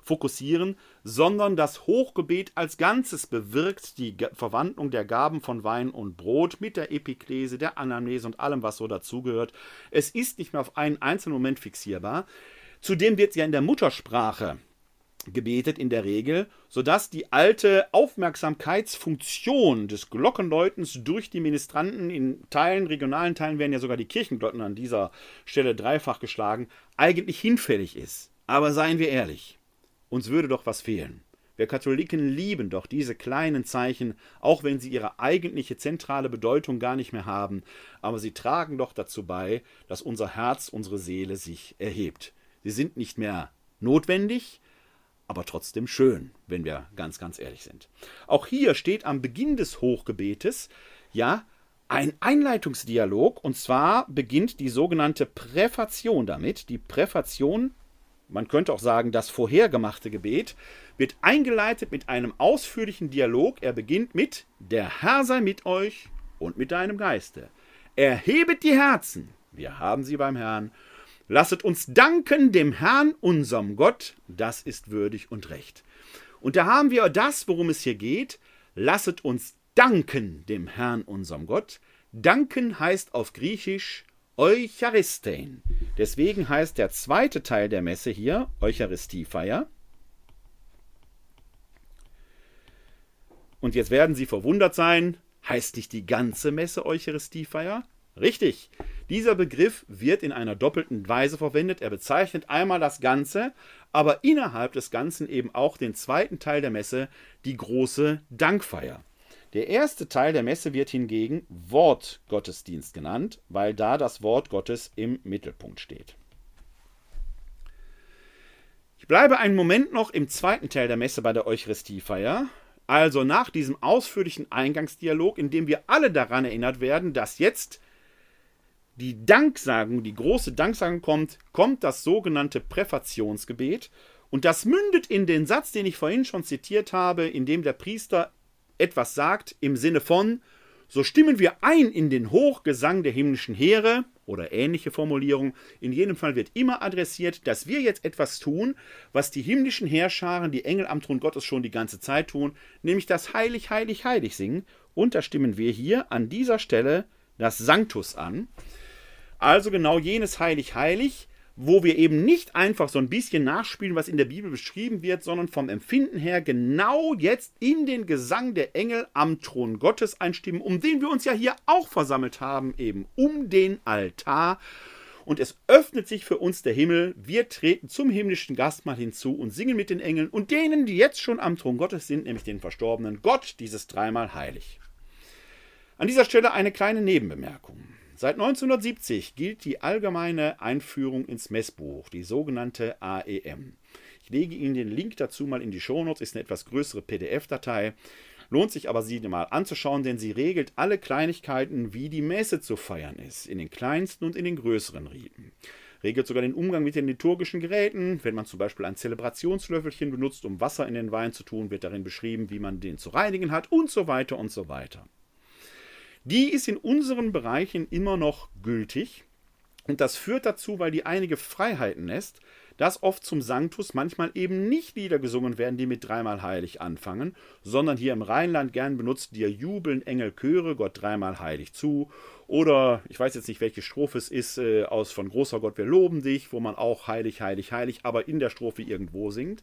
fokussieren, sondern das Hochgebet als Ganzes bewirkt die Verwandlung der Gaben von Wein und Brot mit der Epiklese, der Anamnese und allem, was so dazugehört. Es ist nicht mehr auf einen einzelnen Moment fixierbar. Zudem wird ja in der Muttersprache gebetet in der Regel, sodass die alte Aufmerksamkeitsfunktion des Glockenläutens durch die Ministranten in Teilen, regionalen Teilen werden ja sogar die Kirchenglocken an dieser Stelle dreifach geschlagen, eigentlich hinfällig ist. Aber seien wir ehrlich, uns würde doch was fehlen. Wir Katholiken lieben doch diese kleinen Zeichen, auch wenn sie ihre eigentliche zentrale Bedeutung gar nicht mehr haben, aber sie tragen doch dazu bei, dass unser Herz, unsere Seele sich erhebt. Sie sind nicht mehr notwendig, aber trotzdem schön, wenn wir ganz, ganz ehrlich sind. Auch hier steht am Beginn des Hochgebetes, ja, ein Einleitungsdialog, und zwar beginnt die sogenannte Präfation damit. Die Präfation, man könnte auch sagen, das vorhergemachte Gebet, wird eingeleitet mit einem ausführlichen Dialog. Er beginnt mit: Der Herr sei mit euch und mit deinem Geiste. Erhebet die Herzen, wir haben sie beim Herrn, Lasset uns danken dem Herrn, unserem Gott, das ist würdig und recht. Und da haben wir das, worum es hier geht. Lasset uns danken dem Herrn, unserem Gott. Danken heißt auf Griechisch Eucharistein. Deswegen heißt der zweite Teil der Messe hier Eucharistiefeier. Und jetzt werden Sie verwundert sein, heißt nicht die ganze Messe Eucharistiefeier? Richtig. Dieser Begriff wird in einer doppelten Weise verwendet. Er bezeichnet einmal das Ganze, aber innerhalb des Ganzen eben auch den zweiten Teil der Messe, die große Dankfeier. Der erste Teil der Messe wird hingegen Wortgottesdienst genannt, weil da das Wort Gottes im Mittelpunkt steht. Ich bleibe einen Moment noch im zweiten Teil der Messe bei der Eucharistiefeier, also nach diesem ausführlichen Eingangsdialog, in dem wir alle daran erinnert werden, dass jetzt die Danksagung, die große Danksagung kommt, kommt das sogenannte Präfationsgebet. Und das mündet in den Satz, den ich vorhin schon zitiert habe, in dem der Priester etwas sagt im Sinne von, so stimmen wir ein in den Hochgesang der himmlischen Heere oder ähnliche Formulierung. In jedem Fall wird immer adressiert, dass wir jetzt etwas tun, was die himmlischen Heerscharen, die Engel am Thron Gottes schon die ganze Zeit tun, nämlich das Heilig, Heilig, Heilig singen. Und da stimmen wir hier an dieser Stelle das Sanctus an. Also genau jenes heilig heilig, wo wir eben nicht einfach so ein bisschen nachspielen, was in der Bibel beschrieben wird, sondern vom Empfinden her genau jetzt in den Gesang der Engel am Thron Gottes einstimmen, um den wir uns ja hier auch versammelt haben, eben um den Altar. Und es öffnet sich für uns der Himmel. Wir treten zum himmlischen Gastmahl hinzu und singen mit den Engeln und denen, die jetzt schon am Thron Gottes sind, nämlich den Verstorbenen, Gott dieses dreimal heilig. An dieser Stelle eine kleine Nebenbemerkung. Seit 1970 gilt die allgemeine Einführung ins Messbuch, die sogenannte AEM. Ich lege Ihnen den Link dazu mal in die Shownotes, ist eine etwas größere PDF-Datei. Lohnt sich aber, sie mal anzuschauen, denn sie regelt alle Kleinigkeiten, wie die Messe zu feiern ist, in den kleinsten und in den größeren Riten. regelt sogar den Umgang mit den liturgischen Geräten. Wenn man zum Beispiel ein Zelebrationslöffelchen benutzt, um Wasser in den Wein zu tun, wird darin beschrieben, wie man den zu reinigen hat und so weiter und so weiter. Die ist in unseren Bereichen immer noch gültig. Und das führt dazu, weil die einige Freiheiten lässt, dass oft zum Sanctus manchmal eben nicht Lieder gesungen werden, die mit dreimal heilig anfangen, sondern hier im Rheinland gern benutzt, dir jubeln Engel Chöre Gott dreimal heilig zu. Oder ich weiß jetzt nicht, welche Strophe es ist, äh, aus von großer Gott, wir loben dich, wo man auch heilig, heilig, heilig, aber in der Strophe irgendwo singt.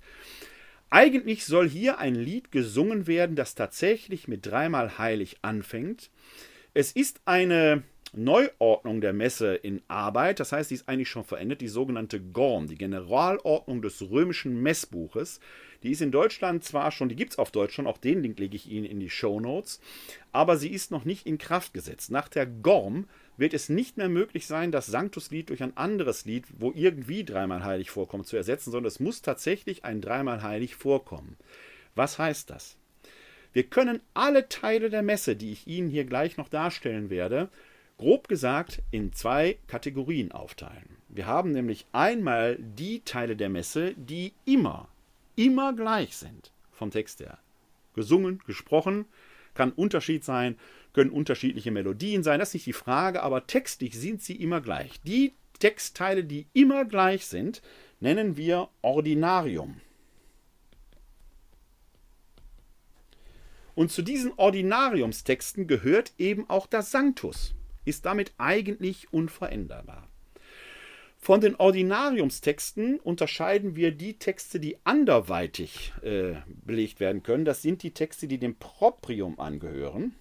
Eigentlich soll hier ein Lied gesungen werden, das tatsächlich mit dreimal heilig anfängt. Es ist eine Neuordnung der Messe in Arbeit, das heißt, die ist eigentlich schon verändert, die sogenannte GORM, die Generalordnung des römischen Messbuches. Die ist in Deutschland zwar schon, die gibt es auf Deutsch schon, auch den Link lege ich Ihnen in die Show Notes, aber sie ist noch nicht in Kraft gesetzt. Nach der GORM wird es nicht mehr möglich sein, das Sanctuslied durch ein anderes Lied, wo irgendwie dreimal heilig vorkommt, zu ersetzen, sondern es muss tatsächlich ein dreimal heilig vorkommen. Was heißt das? Wir können alle Teile der Messe, die ich Ihnen hier gleich noch darstellen werde, grob gesagt in zwei Kategorien aufteilen. Wir haben nämlich einmal die Teile der Messe, die immer, immer gleich sind vom Text her. Gesungen, gesprochen, kann Unterschied sein, können unterschiedliche Melodien sein, das ist nicht die Frage, aber textlich sind sie immer gleich. Die Textteile, die immer gleich sind, nennen wir Ordinarium. Und zu diesen Ordinariumstexten gehört eben auch das Sanctus ist damit eigentlich unveränderbar. Von den Ordinariumstexten unterscheiden wir die Texte, die anderweitig äh, belegt werden können. Das sind die Texte, die dem Proprium angehören.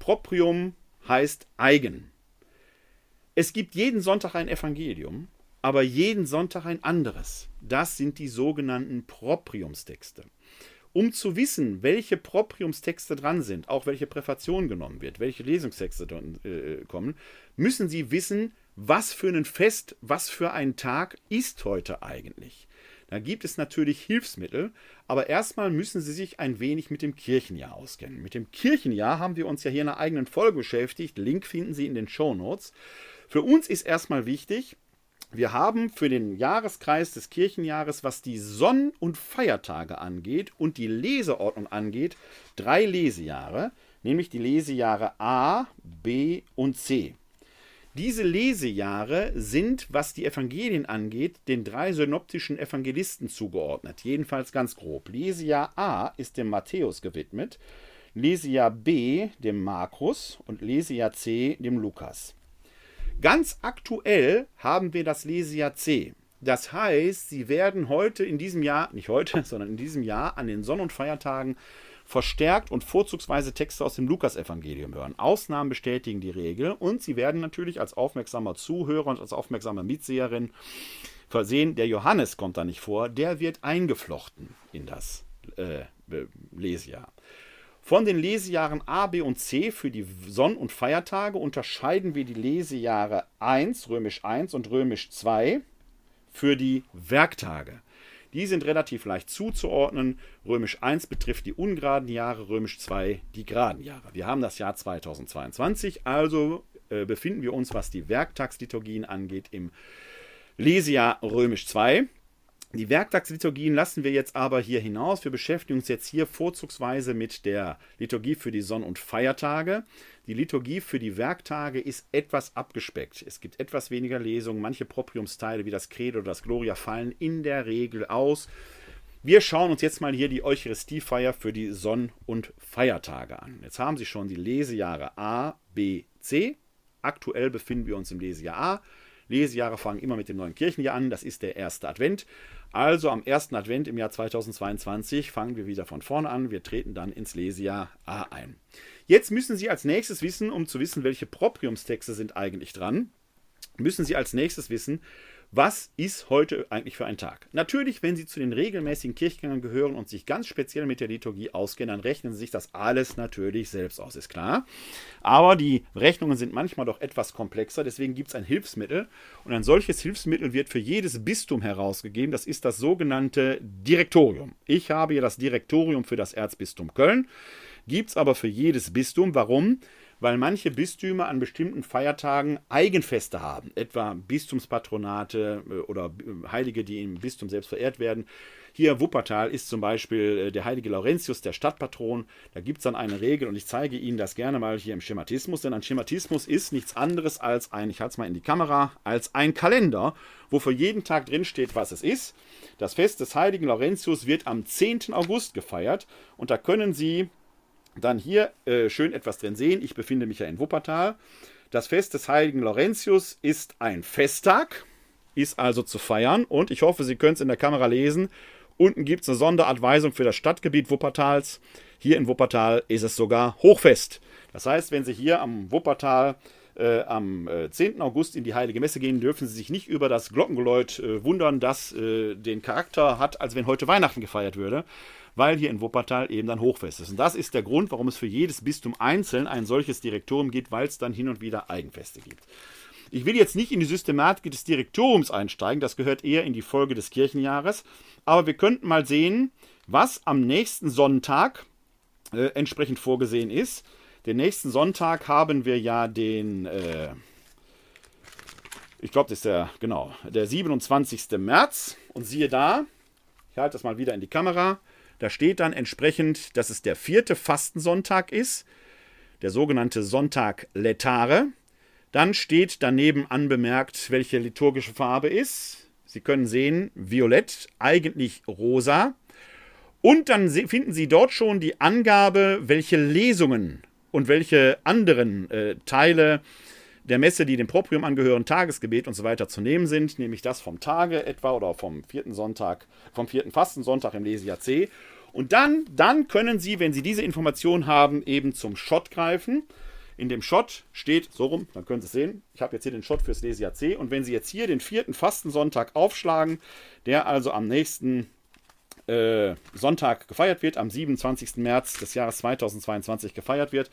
Proprium heißt eigen. Es gibt jeden Sonntag ein Evangelium, aber jeden Sonntag ein anderes. Das sind die sogenannten Propriumstexte um zu wissen, welche Propriumstexte dran sind, auch welche Präfation genommen wird, welche Lesungstexte dran, äh, kommen, müssen Sie wissen, was für ein Fest, was für ein Tag ist heute eigentlich. Da gibt es natürlich Hilfsmittel, aber erstmal müssen Sie sich ein wenig mit dem Kirchenjahr auskennen. Mit dem Kirchenjahr haben wir uns ja hier in einer eigenen Folge beschäftigt. Link finden Sie in den Show Notes. Für uns ist erstmal wichtig, wir haben für den Jahreskreis des Kirchenjahres, was die Sonn- und Feiertage angeht und die Leseordnung angeht, drei Lesejahre, nämlich die Lesejahre A, B und C. Diese Lesejahre sind, was die Evangelien angeht, den drei synoptischen Evangelisten zugeordnet, jedenfalls ganz grob. Lesejahr A ist dem Matthäus gewidmet, Lesejahr B dem Markus und Lesejahr C dem Lukas. Ganz aktuell haben wir das Lesejahr C. Das heißt, Sie werden heute in diesem Jahr, nicht heute, (laughs) sondern in diesem Jahr an den Sonn- und Feiertagen verstärkt und vorzugsweise Texte aus dem Lukasevangelium hören. Ausnahmen bestätigen die Regel und Sie werden natürlich als aufmerksamer Zuhörer und als aufmerksame Mitseherin versehen, der Johannes kommt da nicht vor, der wird eingeflochten in das äh, Lesejahr. Von den Lesejahren A, B und C für die Sonn- und Feiertage unterscheiden wir die Lesejahre 1, römisch 1 und römisch 2 für die Werktage. Die sind relativ leicht zuzuordnen. Römisch 1 betrifft die ungeraden Jahre, römisch 2 die geraden Jahre. Wir haben das Jahr 2022, also äh, befinden wir uns, was die Werktagsliturgien angeht, im Lesejahr römisch 2. Die Werktagsliturgien lassen wir jetzt aber hier hinaus. Wir beschäftigen uns jetzt hier vorzugsweise mit der Liturgie für die Sonn- und Feiertage. Die Liturgie für die Werktage ist etwas abgespeckt. Es gibt etwas weniger Lesungen. Manche Propriumsteile wie das Credo oder das Gloria fallen in der Regel aus. Wir schauen uns jetzt mal hier die Eucharistiefeier für die Sonn- und Feiertage an. Jetzt haben Sie schon die Lesejahre A, B, C. Aktuell befinden wir uns im Lesejahr A. Lesejahre fangen immer mit dem neuen Kirchenjahr an. Das ist der erste Advent. Also am ersten Advent im Jahr 2022 fangen wir wieder von vorne an. Wir treten dann ins Lesejahr A ein. Jetzt müssen Sie als nächstes wissen, um zu wissen, welche Propriumstexte sind eigentlich dran, müssen Sie als nächstes wissen, was ist heute eigentlich für ein Tag? Natürlich, wenn Sie zu den regelmäßigen Kirchgängern gehören und sich ganz speziell mit der Liturgie auskennen, dann rechnen Sie sich das alles natürlich selbst aus, ist klar. Aber die Rechnungen sind manchmal doch etwas komplexer, deswegen gibt es ein Hilfsmittel. Und ein solches Hilfsmittel wird für jedes Bistum herausgegeben. Das ist das sogenannte Direktorium. Ich habe hier das Direktorium für das Erzbistum Köln. Gibt es aber für jedes Bistum. Warum? Weil manche Bistümer an bestimmten Feiertagen Eigenfeste haben, etwa Bistumspatronate äh, oder äh, Heilige, die im Bistum selbst verehrt werden. Hier Wuppertal ist zum Beispiel äh, der heilige Laurentius, der Stadtpatron. Da gibt es dann eine Regel und ich zeige Ihnen das gerne mal hier im Schematismus, denn ein Schematismus ist nichts anderes als ein, ich halte es mal in die Kamera, als ein Kalender, wo für jeden Tag drin steht, was es ist. Das Fest des heiligen Laurentius wird am 10. August gefeiert und da können Sie dann hier äh, schön etwas drin sehen. Ich befinde mich ja in Wuppertal. Das Fest des heiligen Laurentius ist ein Festtag, ist also zu feiern und ich hoffe, Sie können es in der Kamera lesen. Unten gibt es eine Sonderadweisung für das Stadtgebiet Wuppertals. Hier in Wuppertal ist es sogar Hochfest. Das heißt, wenn Sie hier am Wuppertal äh, am äh, 10. August in die Heilige Messe gehen, dürfen Sie sich nicht über das Glockengeläut äh, wundern, das äh, den Charakter hat, als wenn heute Weihnachten gefeiert würde, weil hier in Wuppertal eben dann Hochfest ist. Und das ist der Grund, warum es für jedes Bistum einzeln ein solches Direktorium gibt, weil es dann hin und wieder Eigenfeste gibt. Ich will jetzt nicht in die Systematik des Direktoriums einsteigen, das gehört eher in die Folge des Kirchenjahres, aber wir könnten mal sehen, was am nächsten Sonntag äh, entsprechend vorgesehen ist. Den nächsten Sonntag haben wir ja den, äh, ich glaube, das ist der, genau, der 27. März. Und siehe da, ich halte das mal wieder in die Kamera, da steht dann entsprechend, dass es der vierte Fastensonntag ist, der sogenannte Sonntag Letare. Dann steht daneben anbemerkt, welche liturgische Farbe ist. Sie können sehen, violett, eigentlich rosa. Und dann finden Sie dort schon die Angabe, welche Lesungen und welche anderen äh, Teile der Messe, die dem Proprium angehören, Tagesgebet und so weiter zu nehmen sind, nämlich das vom Tage etwa oder vom vierten Sonntag, vom vierten Fastensonntag im Lesejahr C. Und dann, dann können Sie, wenn Sie diese Information haben, eben zum Schott greifen. In dem Schott steht, so rum, dann können Sie es sehen, ich habe jetzt hier den Schott fürs Lesejahr C. Und wenn Sie jetzt hier den vierten Fastensonntag aufschlagen, der also am nächsten äh, Sonntag gefeiert wird, am 27. März des Jahres 2022 gefeiert wird,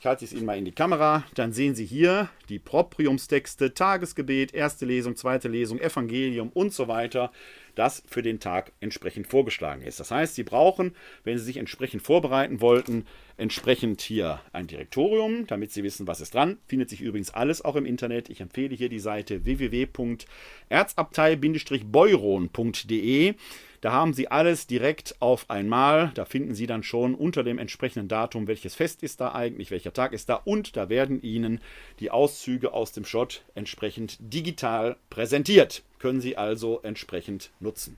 ich halte es Ihnen mal in die Kamera. Dann sehen Sie hier die Propriumstexte, Tagesgebet, erste Lesung, zweite Lesung, Evangelium und so weiter, das für den Tag entsprechend vorgeschlagen ist. Das heißt, Sie brauchen, wenn Sie sich entsprechend vorbereiten wollten, entsprechend hier ein Direktorium, damit Sie wissen, was ist dran. Findet sich übrigens alles auch im Internet. Ich empfehle hier die Seite www.erzabtei-beuron.de. Da haben Sie alles direkt auf einmal. Da finden Sie dann schon unter dem entsprechenden Datum, welches Fest ist da eigentlich, welcher Tag ist da. Und da werden Ihnen die Auszüge aus dem Shot entsprechend digital präsentiert. Können Sie also entsprechend nutzen.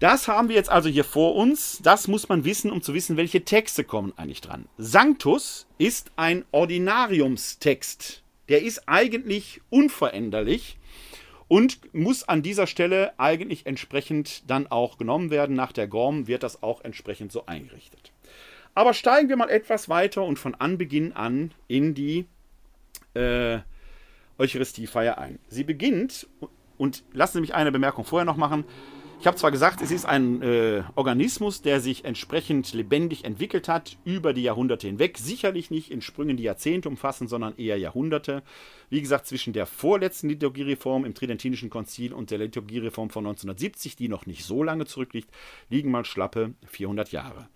Das haben wir jetzt also hier vor uns. Das muss man wissen, um zu wissen, welche Texte kommen eigentlich dran. Sanctus ist ein Ordinariumstext. Der ist eigentlich unveränderlich und muss an dieser Stelle eigentlich entsprechend dann auch genommen werden. Nach der GORM wird das auch entsprechend so eingerichtet. Aber steigen wir mal etwas weiter und von Anbeginn an in die äh, Eucharistiefeier ein. Sie beginnt, und lassen Sie mich eine Bemerkung vorher noch machen, ich habe zwar gesagt, es ist ein äh, Organismus, der sich entsprechend lebendig entwickelt hat über die Jahrhunderte hinweg. Sicherlich nicht in Sprüngen, die Jahrzehnte umfassen, sondern eher Jahrhunderte. Wie gesagt, zwischen der vorletzten Liturgiereform im Tridentinischen Konzil und der Liturgiereform von 1970, die noch nicht so lange zurückliegt, liegen mal schlappe 400 Jahre.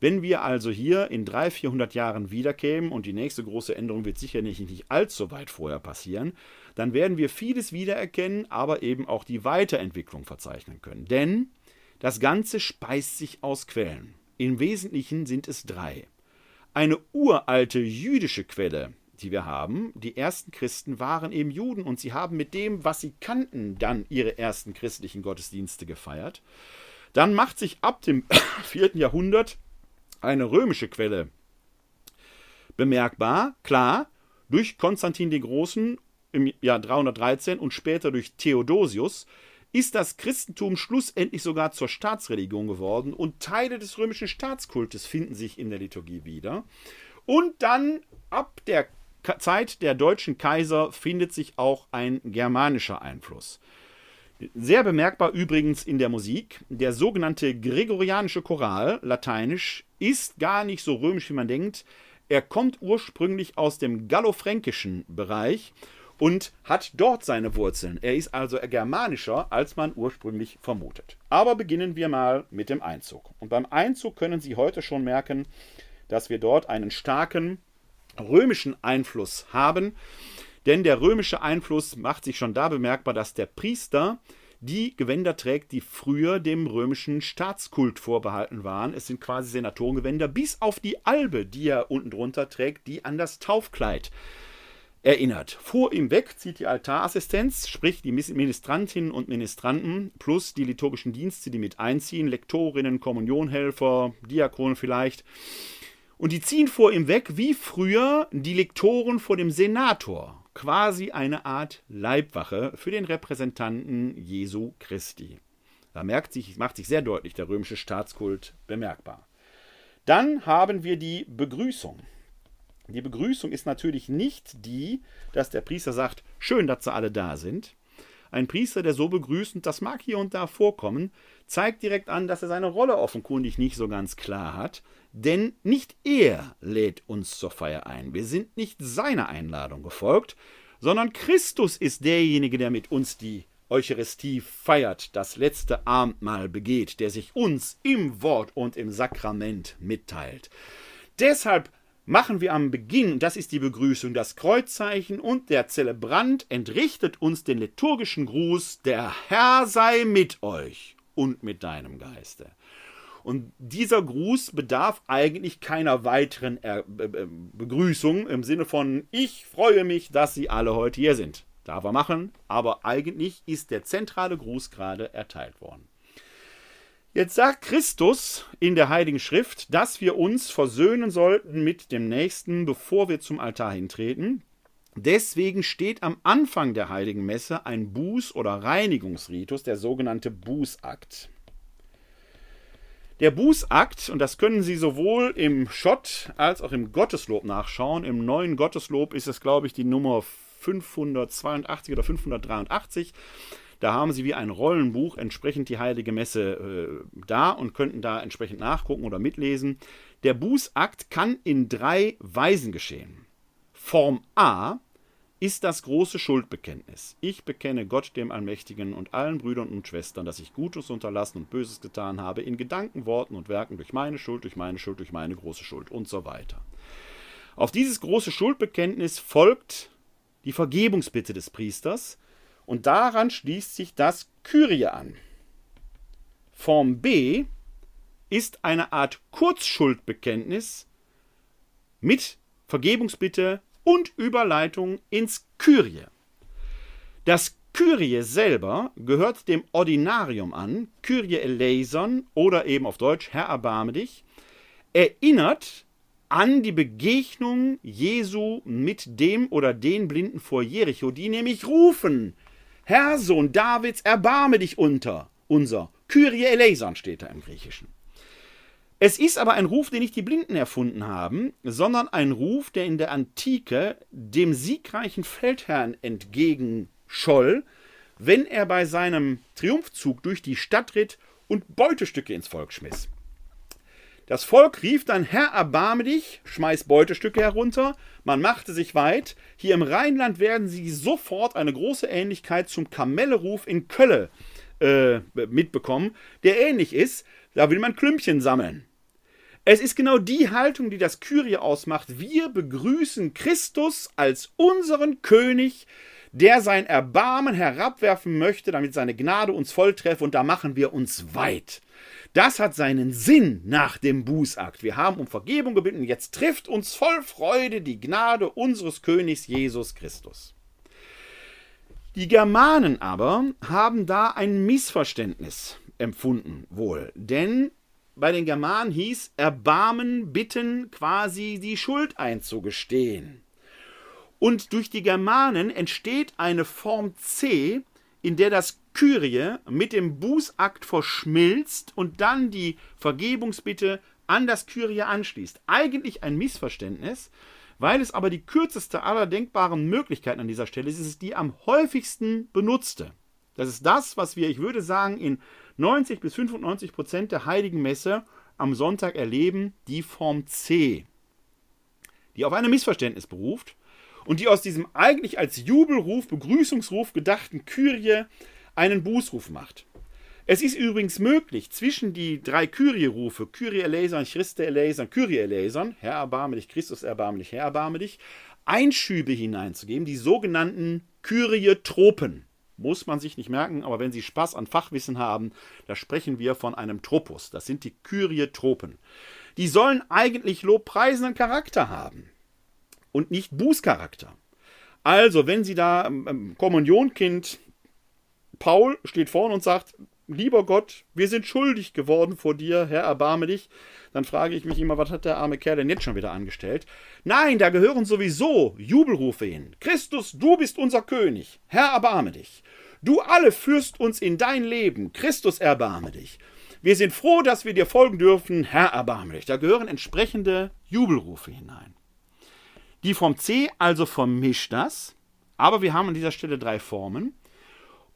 Wenn wir also hier in 300, 400 Jahren wiederkämen, und die nächste große Änderung wird sicherlich nicht allzu weit vorher passieren, dann werden wir vieles wiedererkennen, aber eben auch die Weiterentwicklung verzeichnen können. Denn das Ganze speist sich aus Quellen. Im Wesentlichen sind es drei. Eine uralte jüdische Quelle, die wir haben. Die ersten Christen waren eben Juden und sie haben mit dem, was sie kannten, dann ihre ersten christlichen Gottesdienste gefeiert. Dann macht sich ab dem (coughs) 4. Jahrhundert eine römische Quelle bemerkbar, klar, durch Konstantin den Großen im Jahr 313 und später durch Theodosius, ist das Christentum schlussendlich sogar zur Staatsreligion geworden und Teile des römischen Staatskultes finden sich in der Liturgie wieder. Und dann ab der Zeit der deutschen Kaiser findet sich auch ein germanischer Einfluss. Sehr bemerkbar übrigens in der Musik. Der sogenannte gregorianische Choral, lateinisch, ist gar nicht so römisch, wie man denkt. Er kommt ursprünglich aus dem gallofränkischen Bereich und hat dort seine Wurzeln. Er ist also germanischer, als man ursprünglich vermutet. Aber beginnen wir mal mit dem Einzug. Und beim Einzug können Sie heute schon merken, dass wir dort einen starken römischen Einfluss haben. Denn der römische Einfluss macht sich schon da bemerkbar, dass der Priester die Gewänder trägt, die früher dem römischen Staatskult vorbehalten waren. Es sind quasi Senatorengewänder, bis auf die Albe, die er unten drunter trägt, die an das Taufkleid erinnert. Vor ihm weg zieht die Altarassistenz, sprich die Ministrantinnen und Ministranten, plus die liturgischen Dienste, die mit einziehen, Lektorinnen, Kommunionhelfer, Diakonen vielleicht. Und die ziehen vor ihm weg, wie früher die Lektoren vor dem Senator. Quasi eine Art Leibwache für den Repräsentanten Jesu Christi. Da merkt sich, macht sich sehr deutlich der römische Staatskult bemerkbar. Dann haben wir die Begrüßung. Die Begrüßung ist natürlich nicht die, dass der Priester sagt, schön, dass sie alle da sind. Ein Priester, der so begrüßt, und das mag hier und da vorkommen, zeigt direkt an, dass er seine Rolle offenkundig nicht so ganz klar hat, denn nicht er lädt uns zur Feier ein. Wir sind nicht seiner Einladung gefolgt, sondern Christus ist derjenige, der mit uns die Eucharistie feiert, das letzte Abendmahl begeht, der sich uns im Wort und im Sakrament mitteilt. Deshalb machen wir am Beginn, das ist die Begrüßung, das Kreuzzeichen und der Zelebrant entrichtet uns den liturgischen Gruß, der Herr sei mit euch und mit deinem Geiste. Und dieser Gruß bedarf eigentlich keiner weiteren er Begrüßung im Sinne von ich freue mich, dass Sie alle heute hier sind. Darf er machen, aber eigentlich ist der zentrale Gruß gerade erteilt worden. Jetzt sagt Christus in der Heiligen Schrift, dass wir uns versöhnen sollten mit dem Nächsten, bevor wir zum Altar hintreten. Deswegen steht am Anfang der Heiligen Messe ein Buß- oder Reinigungsritus, der sogenannte Bußakt. Der Bußakt, und das können Sie sowohl im Schott als auch im Gotteslob nachschauen. Im neuen Gotteslob ist es, glaube ich, die Nummer 582 oder 583. Da haben sie wie ein Rollenbuch entsprechend die Heilige Messe äh, da und könnten da entsprechend nachgucken oder mitlesen. Der Bußakt kann in drei Weisen geschehen. Form A ist das große Schuldbekenntnis. Ich bekenne Gott, dem Allmächtigen und allen Brüdern und Schwestern, dass ich Gutes unterlassen und Böses getan habe, in Gedanken, Worten und Werken durch meine Schuld, durch meine Schuld, durch meine große Schuld und so weiter. Auf dieses große Schuldbekenntnis folgt die Vergebungsbitte des Priesters, und daran schließt sich das Kyrie an. Form B ist eine Art Kurzschuldbekenntnis mit Vergebungsbitte und Überleitung ins Kyrie. Das Kyrie selber gehört dem Ordinarium an, Kyrie eleison oder eben auf Deutsch Herr erbarme dich, erinnert an die Begegnung Jesu mit dem oder den Blinden vor Jericho, die nämlich rufen, Herr, Sohn Davids, erbarme dich unter unser. Kyrie eleison steht da im Griechischen. Es ist aber ein Ruf, den nicht die Blinden erfunden haben, sondern ein Ruf, der in der Antike dem siegreichen Feldherrn entgegenscholl, wenn er bei seinem Triumphzug durch die Stadt ritt und Beutestücke ins Volk schmiss. Das Volk rief dann, Herr, erbarme dich, schmeiß Beutestücke herunter. Man machte sich weit. Hier im Rheinland werden sie sofort eine große Ähnlichkeit zum Kamelleruf in Kölle äh, mitbekommen, der ähnlich ist. Da will man Klümpchen sammeln. Es ist genau die Haltung, die das Kyrie ausmacht. Wir begrüßen Christus als unseren König, der sein Erbarmen herabwerfen möchte, damit seine Gnade uns volltreffe, und da machen wir uns weit. Das hat seinen Sinn nach dem Bußakt. Wir haben um Vergebung gebeten. Jetzt trifft uns voll Freude die Gnade unseres Königs Jesus Christus. Die Germanen aber haben da ein Missverständnis empfunden wohl, denn bei den Germanen hieß Erbarmen bitten quasi die Schuld einzugestehen. Und durch die Germanen entsteht eine Form C, in der das Kyrie mit dem Bußakt verschmilzt und dann die Vergebungsbitte an das Kyrie anschließt. Eigentlich ein Missverständnis, weil es aber die kürzeste aller denkbaren Möglichkeiten an dieser Stelle ist, ist es die am häufigsten benutzte. Das ist das, was wir, ich würde sagen, in 90 bis 95 Prozent der Heiligen Messe am Sonntag erleben, die Form C, die auf ein Missverständnis beruft und die aus diesem eigentlich als Jubelruf, Begrüßungsruf gedachten Kyrie einen Bußruf macht. Es ist übrigens möglich, zwischen die drei Kyrie-Rufe, Kyrie eleison, Christe eleison, Kyrie eleison, Herr erbarme dich, Christus erbarme dich, Herr erbarme dich, Einschübe hineinzugeben, die sogenannten Kyrie-Tropen. Muss man sich nicht merken, aber wenn Sie Spaß an Fachwissen haben, da sprechen wir von einem Tropus. Das sind die Kyrie-Tropen. Die sollen eigentlich lobpreisenden Charakter haben und nicht Bußcharakter. Also, wenn Sie da ähm, ähm, Kommunionkind Paul steht vorne und sagt, lieber Gott, wir sind schuldig geworden vor dir, Herr, erbarme dich, dann frage ich mich immer, was hat der arme Kerl denn jetzt schon wieder angestellt? Nein, da gehören sowieso Jubelrufe hin. Christus, du bist unser König, Herr, erbarme dich. Du alle führst uns in dein Leben, Christus, erbarme dich. Wir sind froh, dass wir dir folgen dürfen, Herr, erbarme dich. Da gehören entsprechende Jubelrufe hinein. Die Form C also vermischt das, aber wir haben an dieser Stelle drei Formen.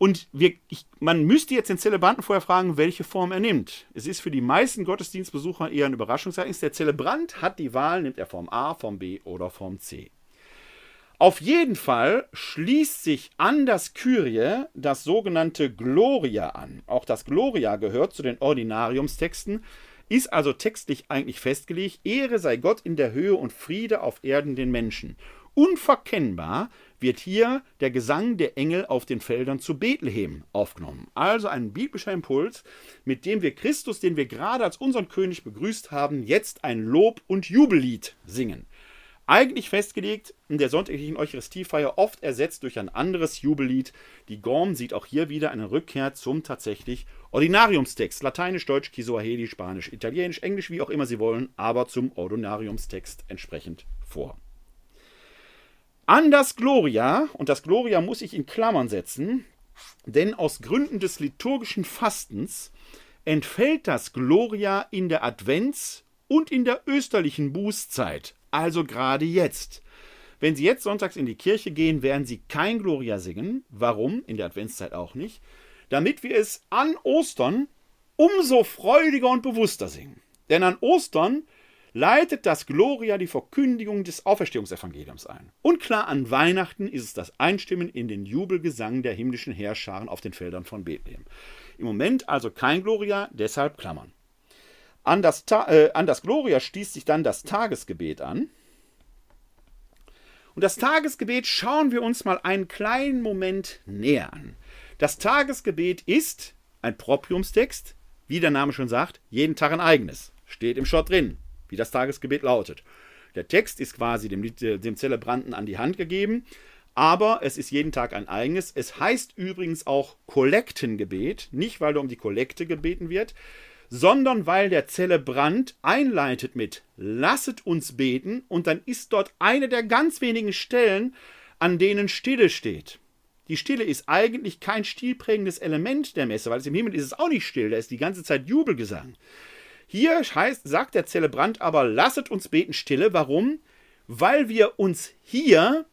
Und wir, ich, man müsste jetzt den Zelebranten vorher fragen, welche Form er nimmt. Es ist für die meisten Gottesdienstbesucher eher ein Überraschungsereignis. Der Zelebrant hat die Wahl, nimmt er Form A, Form B oder Form C. Auf jeden Fall schließt sich an das Kyrie das sogenannte Gloria an. Auch das Gloria gehört zu den Ordinariumstexten, ist also textlich eigentlich festgelegt, Ehre sei Gott in der Höhe und Friede auf Erden den Menschen. Unverkennbar wird hier der Gesang der Engel auf den Feldern zu Bethlehem aufgenommen. Also ein biblischer Impuls, mit dem wir Christus, den wir gerade als unseren König begrüßt haben, jetzt ein Lob- und Jubellied singen. Eigentlich festgelegt in der sonntäglichen Eucharistiefeier, oft ersetzt durch ein anderes Jubellied. Die Gorm sieht auch hier wieder eine Rückkehr zum tatsächlich Ordinariumstext. Lateinisch, Deutsch, Kisuaheli, Spanisch, Italienisch, Englisch, wie auch immer Sie wollen, aber zum Ordinariumstext entsprechend vor. An das Gloria, und das Gloria muss ich in Klammern setzen, denn aus Gründen des liturgischen Fastens entfällt das Gloria in der Advents- und in der österlichen Bußzeit, also gerade jetzt. Wenn Sie jetzt sonntags in die Kirche gehen, werden Sie kein Gloria singen. Warum? In der Adventszeit auch nicht. Damit wir es an Ostern umso freudiger und bewusster singen. Denn an Ostern leitet das Gloria die Verkündigung des Auferstehungsevangeliums ein. Und klar, an Weihnachten ist es das Einstimmen in den Jubelgesang der himmlischen Heerscharen auf den Feldern von Bethlehem. Im Moment also kein Gloria, deshalb Klammern. An das, äh, an das Gloria schließt sich dann das Tagesgebet an. Und das Tagesgebet schauen wir uns mal einen kleinen Moment näher an. Das Tagesgebet ist ein Propriumstext, wie der Name schon sagt, jeden Tag ein eigenes. Steht im Schott drin, wie das Tagesgebet lautet. Der Text ist quasi dem, äh, dem Zelebranten an die Hand gegeben, aber es ist jeden Tag ein eigenes. Es heißt übrigens auch Kollektengebet, nicht weil da um die Kollekte gebeten wird, sondern weil der Zelebrant einleitet mit Lasset uns beten und dann ist dort eine der ganz wenigen Stellen, an denen Stille steht. Die Stille ist eigentlich kein stilprägendes Element der Messe, weil im Himmel ist es auch nicht still, da ist die ganze Zeit Jubelgesang. Hier heißt, sagt der Zelebrant aber, lasset uns beten Stille. Warum? Weil wir uns hier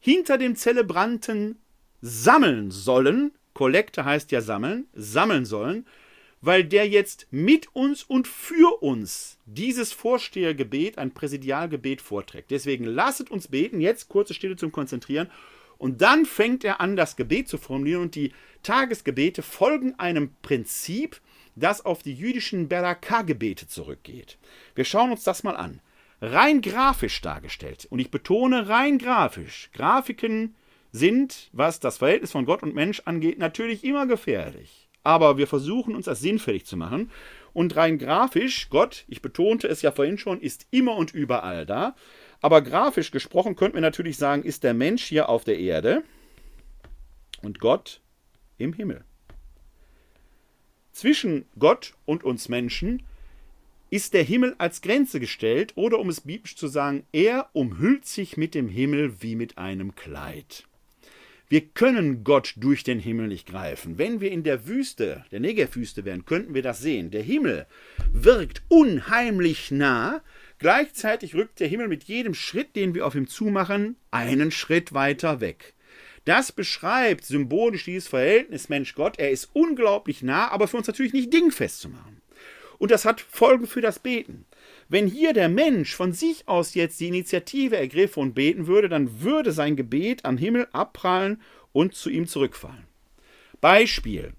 hinter dem Zelebranten sammeln sollen. Kollekte heißt ja sammeln, sammeln sollen, weil der jetzt mit uns und für uns dieses Vorstehergebet, ein Präsidialgebet vorträgt. Deswegen lasset uns beten, jetzt kurze Stille zum Konzentrieren. Und dann fängt er an, das Gebet zu formulieren und die Tagesgebete folgen einem Prinzip, das auf die jüdischen Beraka-Gebete zurückgeht. Wir schauen uns das mal an. Rein grafisch dargestellt, und ich betone rein grafisch, Grafiken sind, was das Verhältnis von Gott und Mensch angeht, natürlich immer gefährlich aber wir versuchen uns das sinnfällig zu machen. Und rein grafisch, Gott, ich betonte es ja vorhin schon, ist immer und überall da. Aber grafisch gesprochen könnten wir natürlich sagen, ist der Mensch hier auf der Erde und Gott im Himmel. Zwischen Gott und uns Menschen ist der Himmel als Grenze gestellt oder um es biblisch zu sagen, er umhüllt sich mit dem Himmel wie mit einem Kleid. Wir können Gott durch den Himmel nicht greifen. Wenn wir in der Wüste, der Negerwüste wären, könnten wir das sehen. Der Himmel wirkt unheimlich nah. Gleichzeitig rückt der Himmel mit jedem Schritt, den wir auf ihm zumachen, einen Schritt weiter weg. Das beschreibt symbolisch dieses Verhältnis Mensch-Gott. Er ist unglaublich nah, aber für uns natürlich nicht dingfest zu machen. Und das hat Folgen für das Beten. Wenn hier der Mensch von sich aus jetzt die Initiative ergriffen und beten würde, dann würde sein Gebet am Himmel abprallen und zu ihm zurückfallen. Beispiel.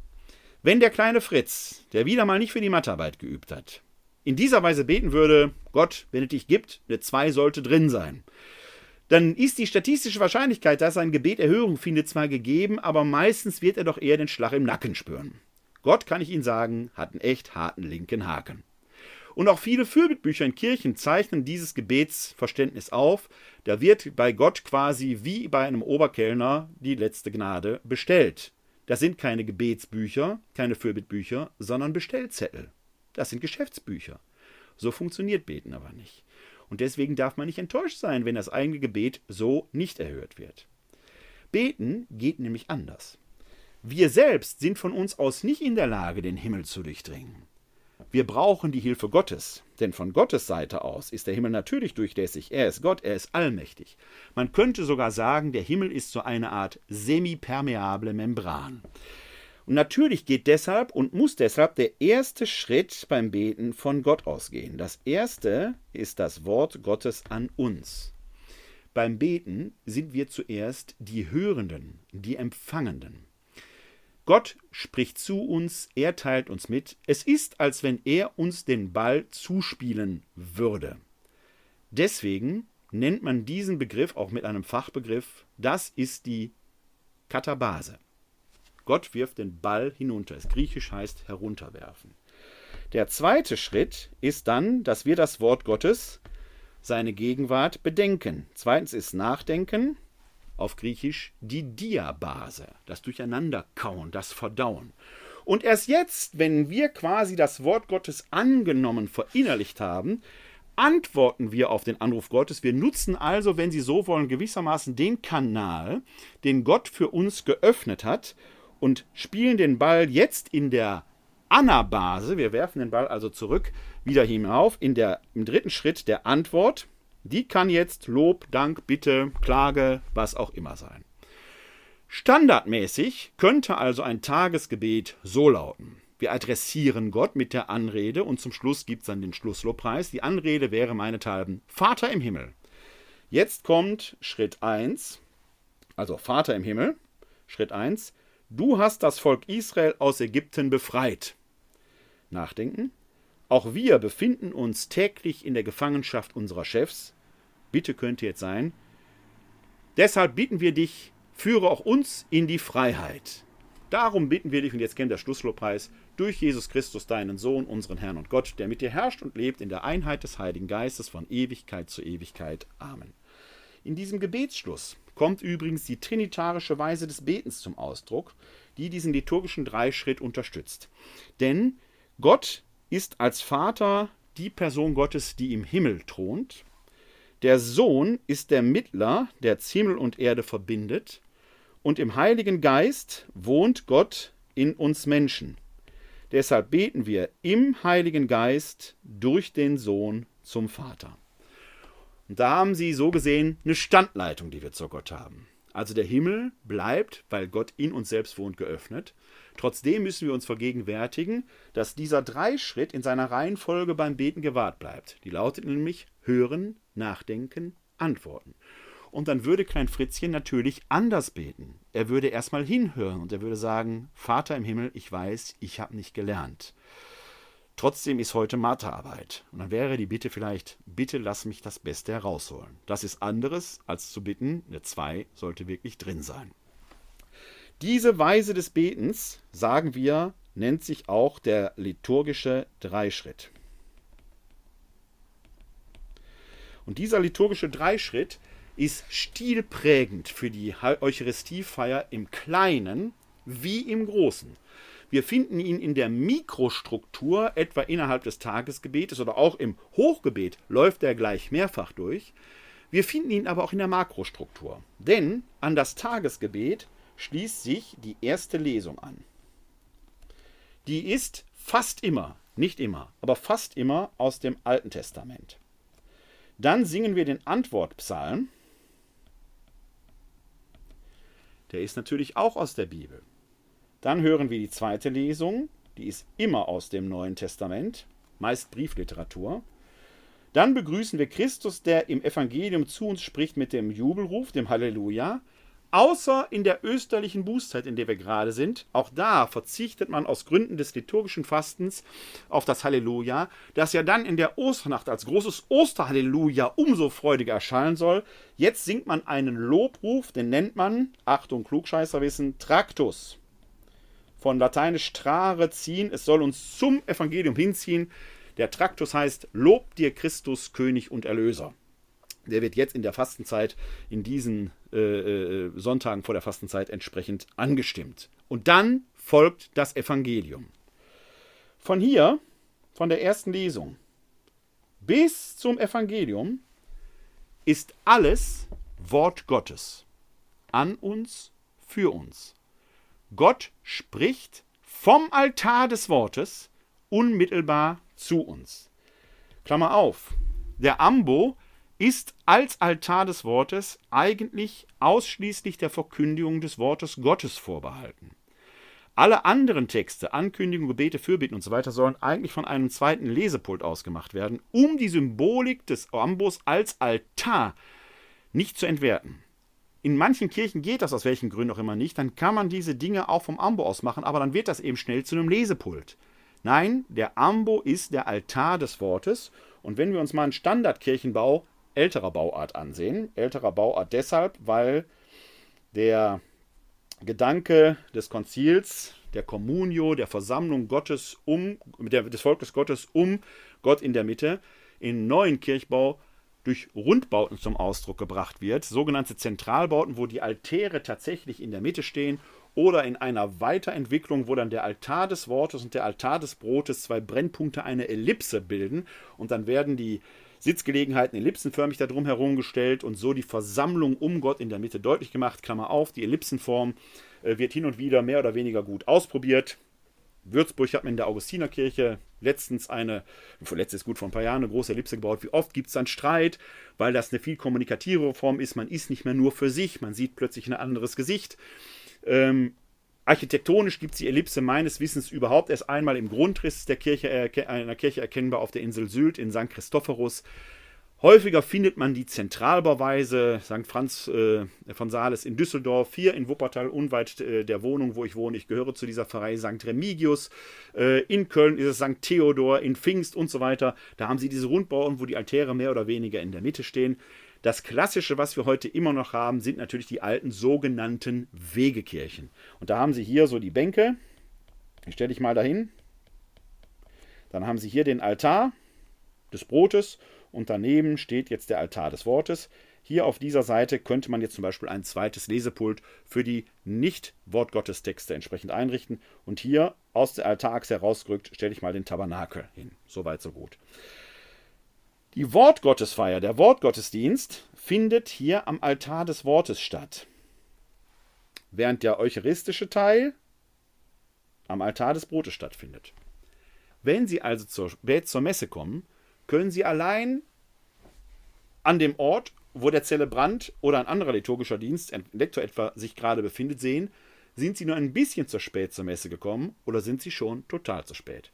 Wenn der kleine Fritz, der wieder mal nicht für die Mathearbeit geübt hat, in dieser Weise beten würde, Gott, wenn es dich gibt, eine 2 sollte drin sein, dann ist die statistische Wahrscheinlichkeit, dass ein Gebet Erhörung findet, zwar gegeben, aber meistens wird er doch eher den Schlag im Nacken spüren. Gott, kann ich Ihnen sagen, hat einen echt harten linken Haken. Und auch viele Fürbittbücher in Kirchen zeichnen dieses Gebetsverständnis auf. Da wird bei Gott quasi wie bei einem Oberkellner die letzte Gnade bestellt. Das sind keine Gebetsbücher, keine Fürbittbücher, sondern Bestellzettel. Das sind Geschäftsbücher. So funktioniert Beten aber nicht. Und deswegen darf man nicht enttäuscht sein, wenn das eigene Gebet so nicht erhört wird. Beten geht nämlich anders. Wir selbst sind von uns aus nicht in der Lage, den Himmel zu durchdringen. Wir brauchen die Hilfe Gottes, denn von Gottes Seite aus ist der Himmel natürlich durchlässig. Er ist Gott, er ist allmächtig. Man könnte sogar sagen, der Himmel ist so eine Art semipermeable Membran. Und natürlich geht deshalb und muss deshalb der erste Schritt beim Beten von Gott ausgehen. Das erste ist das Wort Gottes an uns. Beim Beten sind wir zuerst die Hörenden, die Empfangenden. Gott spricht zu uns, er teilt uns mit. Es ist, als wenn er uns den Ball zuspielen würde. Deswegen nennt man diesen Begriff auch mit einem Fachbegriff, das ist die Katabase. Gott wirft den Ball hinunter. Es griechisch heißt herunterwerfen. Der zweite Schritt ist dann, dass wir das Wort Gottes, seine Gegenwart, bedenken. Zweitens ist Nachdenken, auf Griechisch die Diabase, das Durcheinanderkauen, das Verdauen. Und erst jetzt, wenn wir quasi das Wort Gottes angenommen, verinnerlicht haben, antworten wir auf den Anruf Gottes. Wir nutzen also, wenn Sie so wollen, gewissermaßen den Kanal, den Gott für uns geöffnet hat, und spielen den Ball jetzt in der Anabase, wir werfen den Ball also zurück, wieder hinauf, in der, im dritten Schritt der Antwort. Die kann jetzt Lob, Dank, Bitte, Klage, was auch immer sein. Standardmäßig könnte also ein Tagesgebet so lauten. Wir adressieren Gott mit der Anrede und zum Schluss gibt es dann den Schlusslobpreis. Die Anrede wäre meinethalben Vater im Himmel. Jetzt kommt Schritt 1, also Vater im Himmel. Schritt 1. Du hast das Volk Israel aus Ägypten befreit. Nachdenken. Auch wir befinden uns täglich in der Gefangenschaft unserer Chefs. Bitte könnte jetzt sein. Deshalb bitten wir dich, führe auch uns in die Freiheit. Darum bitten wir dich, und jetzt kennt der Schlusslobpreis, durch Jesus Christus, deinen Sohn, unseren Herrn und Gott, der mit dir herrscht und lebt in der Einheit des Heiligen Geistes von Ewigkeit zu Ewigkeit. Amen. In diesem Gebetsschluss kommt übrigens die trinitarische Weise des Betens zum Ausdruck, die diesen liturgischen Dreischritt unterstützt. Denn Gott ist als Vater die Person Gottes, die im Himmel thront. Der Sohn ist der Mittler, der Himmel und Erde verbindet. Und im Heiligen Geist wohnt Gott in uns Menschen. Deshalb beten wir im Heiligen Geist durch den Sohn zum Vater. Und da haben sie so gesehen eine Standleitung, die wir zu Gott haben. Also der Himmel bleibt, weil Gott in uns selbst wohnt, geöffnet. Trotzdem müssen wir uns vergegenwärtigen, dass dieser Dreischritt in seiner Reihenfolge beim Beten gewahrt bleibt. Die lautet nämlich hören, nachdenken, antworten. Und dann würde Klein Fritzchen natürlich anders beten. Er würde erstmal hinhören und er würde sagen, Vater im Himmel, ich weiß, ich habe nicht gelernt. Trotzdem ist heute Mathearbeit. Und dann wäre die Bitte vielleicht, bitte lass mich das Beste herausholen. Das ist anderes, als zu bitten, eine 2 sollte wirklich drin sein. Diese Weise des Betens, sagen wir, nennt sich auch der liturgische Dreischritt. Und dieser liturgische Dreischritt ist stilprägend für die Eucharistiefeier im Kleinen wie im Großen. Wir finden ihn in der Mikrostruktur, etwa innerhalb des Tagesgebetes oder auch im Hochgebet läuft er gleich mehrfach durch. Wir finden ihn aber auch in der Makrostruktur. Denn an das Tagesgebet schließt sich die erste Lesung an. Die ist fast immer, nicht immer, aber fast immer aus dem Alten Testament. Dann singen wir den Antwortpsalm. Der ist natürlich auch aus der Bibel. Dann hören wir die zweite Lesung, die ist immer aus dem Neuen Testament, meist Briefliteratur. Dann begrüßen wir Christus, der im Evangelium zu uns spricht mit dem Jubelruf, dem Halleluja. Außer in der österlichen Bußzeit, in der wir gerade sind. Auch da verzichtet man aus Gründen des liturgischen Fastens auf das Halleluja, das ja dann in der Osternacht als großes Osterhalleluja umso freudiger erscheinen soll. Jetzt singt man einen Lobruf, den nennt man, Achtung, Klugscheißerwissen, Traktus. Von lateinisch trare, ziehen, es soll uns zum Evangelium hinziehen. Der Traktus heißt, Lob dir Christus, König und Erlöser. Der wird jetzt in der Fastenzeit, in diesen äh, äh, Sonntagen vor der Fastenzeit entsprechend angestimmt. Und dann folgt das Evangelium. Von hier, von der ersten Lesung bis zum Evangelium, ist alles Wort Gottes. An uns, für uns. Gott spricht vom Altar des Wortes unmittelbar zu uns. Klammer auf. Der Ambo ist als Altar des Wortes eigentlich ausschließlich der Verkündigung des Wortes Gottes vorbehalten. Alle anderen Texte, Ankündigungen, Gebete, Fürbitten und so sollen eigentlich von einem zweiten Lesepult ausgemacht werden, um die Symbolik des Ambos als Altar nicht zu entwerten. In manchen Kirchen geht das aus welchen Gründen auch immer nicht, dann kann man diese Dinge auch vom Ambo aus machen, aber dann wird das eben schnell zu einem Lesepult. Nein, der Ambo ist der Altar des Wortes und wenn wir uns mal einen Standardkirchenbau älterer Bauart ansehen. Älterer Bauart deshalb, weil der Gedanke des Konzils, der Communio, der Versammlung Gottes um, des Volkes Gottes um Gott in der Mitte, in neuen Kirchbau durch Rundbauten zum Ausdruck gebracht wird, sogenannte Zentralbauten, wo die Altäre tatsächlich in der Mitte stehen oder in einer Weiterentwicklung, wo dann der Altar des Wortes und der Altar des Brotes zwei Brennpunkte eine Ellipse bilden und dann werden die Sitzgelegenheiten ellipsenförmig da drum herum gestellt und so die Versammlung um Gott in der Mitte deutlich gemacht. Klammer auf, die Ellipsenform äh, wird hin und wieder mehr oder weniger gut ausprobiert. Würzburg hat man in der Augustinerkirche letztens eine, letztes gut vor ein paar Jahren, eine große Ellipse gebaut. Wie oft gibt es dann Streit, weil das eine viel kommunikativere Form ist. Man ist nicht mehr nur für sich, man sieht plötzlich ein anderes Gesicht. Ähm, Architektonisch gibt es die Ellipse meines Wissens überhaupt erst einmal im Grundriss der Kirche, äh, einer Kirche erkennbar auf der Insel Sylt in St. Christophorus. Häufiger findet man die Zentralbauweise St. Franz äh, von Sales in Düsseldorf, hier in Wuppertal, unweit äh, der Wohnung, wo ich wohne. Ich gehöre zu dieser Pfarrei St. Remigius. Äh, in Köln ist es St. Theodor, in Pfingst und so weiter. Da haben sie diese Rundbauten, wo die Altäre mehr oder weniger in der Mitte stehen. Das Klassische, was wir heute immer noch haben, sind natürlich die alten sogenannten Wegekirchen. Und da haben Sie hier so die Bänke. Ich stelle dich mal dahin. Dann haben Sie hier den Altar des Brotes und daneben steht jetzt der Altar des Wortes. Hier auf dieser Seite könnte man jetzt zum Beispiel ein zweites Lesepult für die Nicht-Wortgottestexte entsprechend einrichten. Und hier aus der Altarachse herausgerückt stelle ich mal den Tabernakel hin. Soweit, so gut. Die Wortgottesfeier, der Wortgottesdienst, findet hier am Altar des Wortes statt. Während der eucharistische Teil am Altar des Brotes stattfindet. Wenn Sie also zur, zur Messe kommen, können Sie allein an dem Ort, wo der Zelebrant oder ein anderer liturgischer Dienst, ein Lektor etwa, sich gerade befindet, sehen, sind Sie nur ein bisschen zu spät zur Messe gekommen oder sind Sie schon total zu spät.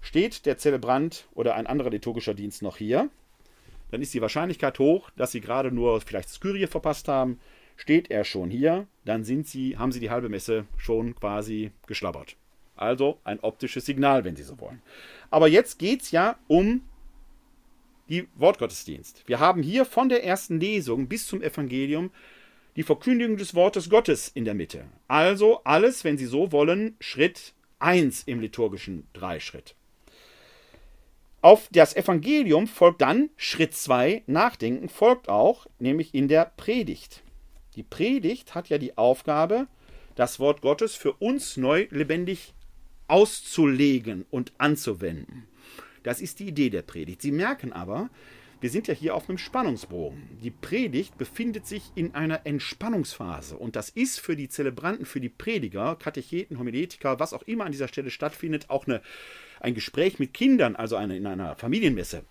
Steht der Zelebrant oder ein anderer liturgischer Dienst noch hier, dann ist die Wahrscheinlichkeit hoch, dass Sie gerade nur vielleicht Skyrie verpasst haben. Steht er schon hier, dann sind Sie, haben Sie die halbe Messe schon quasi geschlabbert. Also ein optisches Signal, wenn Sie so wollen. Aber jetzt geht es ja um die Wortgottesdienst. Wir haben hier von der ersten Lesung bis zum Evangelium die Verkündigung des Wortes Gottes in der Mitte. Also alles, wenn Sie so wollen, Schritt 1 im liturgischen Dreischritt. Auf das Evangelium folgt dann Schritt 2, Nachdenken, folgt auch, nämlich in der Predigt. Die Predigt hat ja die Aufgabe, das Wort Gottes für uns neu lebendig auszulegen und anzuwenden. Das ist die Idee der Predigt. Sie merken aber, wir sind ja hier auf einem Spannungsbogen. Die Predigt befindet sich in einer Entspannungsphase und das ist für die Zelebranten, für die Prediger, Katecheten, Homiletiker, was auch immer an dieser Stelle stattfindet, auch eine, ein Gespräch mit Kindern, also eine, in einer Familienmesse,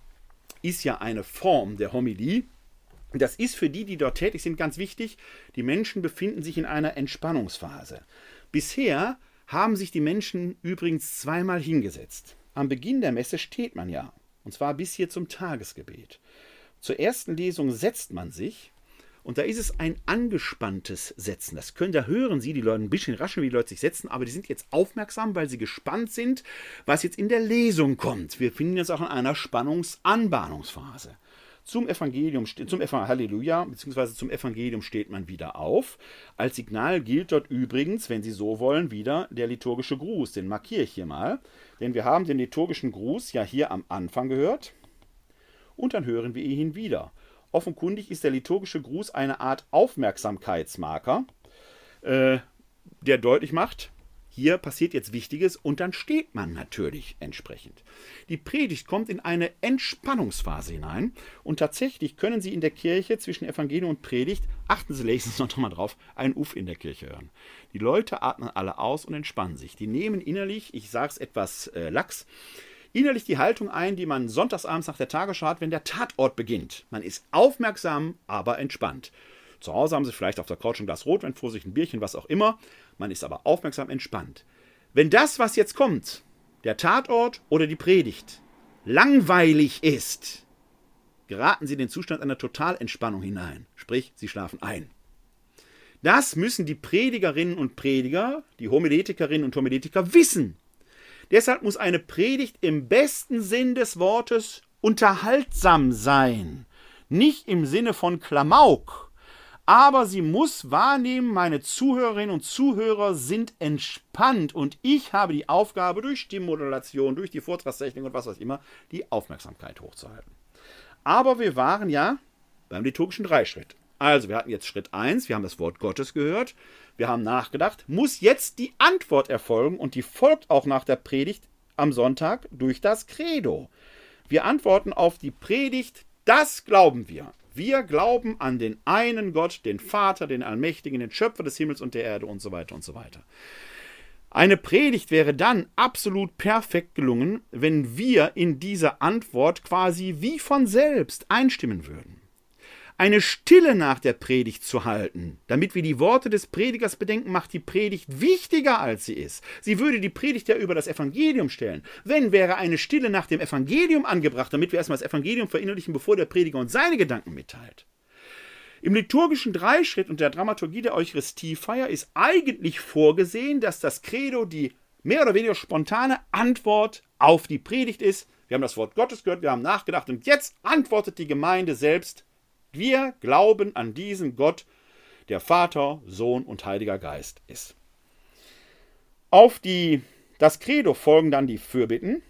ist ja eine Form der Homilie. Das ist für die, die dort tätig sind, ganz wichtig. Die Menschen befinden sich in einer Entspannungsphase. Bisher haben sich die Menschen übrigens zweimal hingesetzt. Am Beginn der Messe steht man ja und zwar bis hier zum Tagesgebet. Zur ersten Lesung setzt man sich Und da ist es ein angespanntes Setzen. Das können, da hören Sie die Leute ein bisschen raschen, wie die Leute sich setzen, aber die sind jetzt aufmerksam, weil sie gespannt sind, was jetzt in der Lesung kommt. Wir finden jetzt auch in einer Spannungsanbahnungsphase. Zum Evangelium, zum Evangelium, Halleluja, beziehungsweise zum Evangelium steht man wieder auf. Als Signal gilt dort übrigens, wenn Sie so wollen, wieder der liturgische Gruß. Den markiere ich hier mal. Denn wir haben den liturgischen Gruß ja hier am Anfang gehört. Und dann hören wir ihn wieder. Offenkundig ist der liturgische Gruß eine Art Aufmerksamkeitsmarker, äh, der deutlich macht, hier passiert jetzt Wichtiges und dann steht man natürlich entsprechend. Die Predigt kommt in eine Entspannungsphase hinein und tatsächlich können Sie in der Kirche zwischen Evangelium und Predigt, achten Sie nächstens noch mal drauf, ein Uff in der Kirche hören. Die Leute atmen alle aus und entspannen sich. Die nehmen innerlich, ich sage es etwas äh, lax, innerlich die Haltung ein, die man sonntagsabends nach der Tagesschau hat, wenn der Tatort beginnt. Man ist aufmerksam, aber entspannt. Zu Hause haben sie vielleicht auf der Couch ein Glas Rotwein vor sich, ein Bierchen, was auch immer. Man ist aber aufmerksam entspannt. Wenn das, was jetzt kommt, der Tatort oder die Predigt, langweilig ist, geraten sie in den Zustand einer Totalentspannung hinein. Sprich, sie schlafen ein. Das müssen die Predigerinnen und Prediger, die Homiletikerinnen und Homiletiker wissen. Deshalb muss eine Predigt im besten Sinn des Wortes unterhaltsam sein. Nicht im Sinne von Klamauk, aber sie muss wahrnehmen, meine Zuhörerinnen und Zuhörer sind entspannt und ich habe die Aufgabe, durch Stimmmodulation, durch die Vortragstechnik und was auch immer, die Aufmerksamkeit hochzuhalten. Aber wir waren ja beim liturgischen Dreischritt. Also, wir hatten jetzt Schritt 1, wir haben das Wort Gottes gehört, wir haben nachgedacht, muss jetzt die Antwort erfolgen und die folgt auch nach der Predigt am Sonntag durch das Credo. Wir antworten auf die Predigt, das glauben wir. Wir glauben an den einen Gott, den Vater, den Allmächtigen, den Schöpfer des Himmels und der Erde und so weiter und so weiter. Eine Predigt wäre dann absolut perfekt gelungen, wenn wir in dieser Antwort quasi wie von selbst einstimmen würden eine Stille nach der Predigt zu halten, damit wir die Worte des Predigers bedenken, macht die Predigt wichtiger als sie ist. Sie würde die Predigt ja über das Evangelium stellen. Wenn wäre eine Stille nach dem Evangelium angebracht, damit wir erstmal das Evangelium verinnerlichen, bevor der Prediger uns seine Gedanken mitteilt. Im liturgischen Dreischritt und der Dramaturgie der Eucharistiefeier ist eigentlich vorgesehen, dass das Credo die mehr oder weniger spontane Antwort auf die Predigt ist. Wir haben das Wort Gottes gehört, wir haben nachgedacht und jetzt antwortet die Gemeinde selbst wir glauben an diesen Gott, der Vater, Sohn und Heiliger Geist ist. Auf die, das Credo folgen dann die Fürbitten.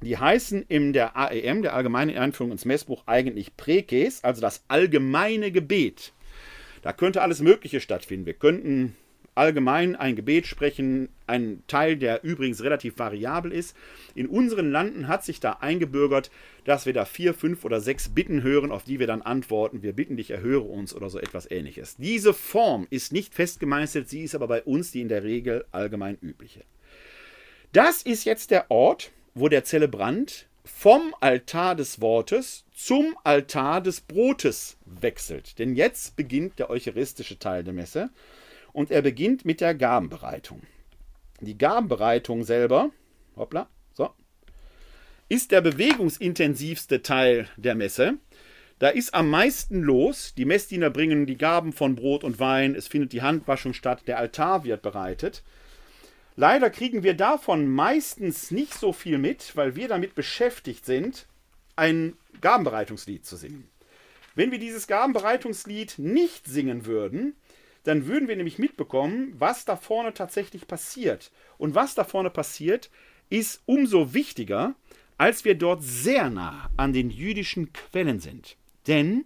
Die heißen in der AEM, der Allgemeinen Einführung ins Messbuch, eigentlich Prekes, also das allgemeine Gebet. Da könnte alles Mögliche stattfinden. Wir könnten allgemein ein Gebet sprechen, ein Teil, der übrigens relativ variabel ist. In unseren Landen hat sich da eingebürgert, dass wir da vier, fünf oder sechs Bitten hören, auf die wir dann antworten, wir bitten dich, erhöre uns oder so etwas ähnliches. Diese Form ist nicht festgemeißelt, sie ist aber bei uns die in der Regel allgemein übliche. Das ist jetzt der Ort, wo der Zelebrant vom Altar des Wortes zum Altar des Brotes wechselt. Denn jetzt beginnt der eucharistische Teil der Messe und er beginnt mit der Gabenbereitung. Die Gabenbereitung selber, hoppla, so, ist der bewegungsintensivste Teil der Messe. Da ist am meisten los. Die Messdiener bringen die Gaben von Brot und Wein. Es findet die Handwaschung statt. Der Altar wird bereitet. Leider kriegen wir davon meistens nicht so viel mit, weil wir damit beschäftigt sind, ein Gabenbereitungslied zu singen. Wenn wir dieses Gabenbereitungslied nicht singen würden, dann würden wir nämlich mitbekommen, was da vorne tatsächlich passiert. Und was da vorne passiert, ist umso wichtiger, als wir dort sehr nah an den jüdischen Quellen sind. Denn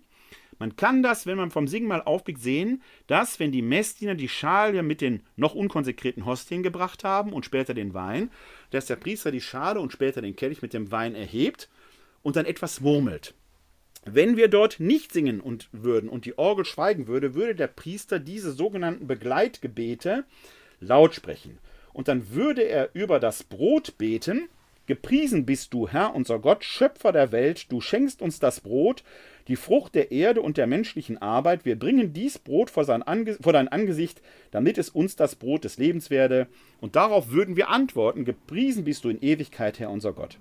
man kann das, wenn man vom Singen mal aufblickt, sehen, dass, wenn die Messdiener die Schale mit den noch unkonsekrierten Hostien gebracht haben und später den Wein, dass der Priester die Schale und später den Kelch mit dem Wein erhebt und dann etwas murmelt. Wenn wir dort nicht singen und würden und die Orgel schweigen würde, würde der Priester diese sogenannten Begleitgebete laut sprechen. Und dann würde er über das Brot beten. Gepriesen bist du, Herr, unser Gott, Schöpfer der Welt, du schenkst uns das Brot, die Frucht der Erde und der menschlichen Arbeit. Wir bringen dies Brot vor, vor dein Angesicht, damit es uns das Brot des Lebens werde. Und darauf würden wir antworten, gepriesen bist du in Ewigkeit, Herr unser Gott.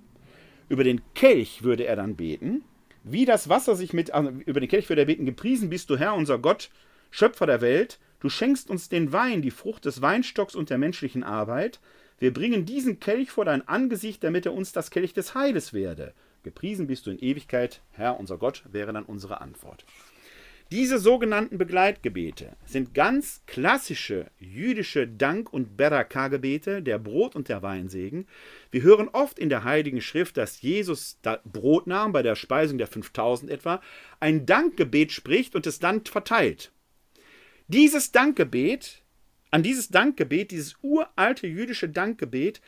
Über den Kelch würde er dann beten, Wie das Wasser sich mit, also über den Kelch wird er gepriesen bist du Herr, unser Gott, Schöpfer der Welt. Du schenkst uns den Wein, die Frucht des Weinstocks und der menschlichen Arbeit. Wir bringen diesen Kelch vor dein Angesicht, damit er uns das Kelch des Heiles werde. Gepriesen bist du in Ewigkeit, Herr, unser Gott, wäre dann unsere Antwort. Diese sogenannten Begleitgebete sind ganz klassische jüdische Dank- und Beraka-Gebete, der Brot- und der Weinsegen. Wir hören oft in der Heiligen Schrift, dass Jesus Brot nahm, bei der Speisung der 5000 etwa, ein Dankgebet spricht und es dann verteilt. Dieses Dankgebet, an dieses Dankgebet, dieses uralte jüdische Dankgebet,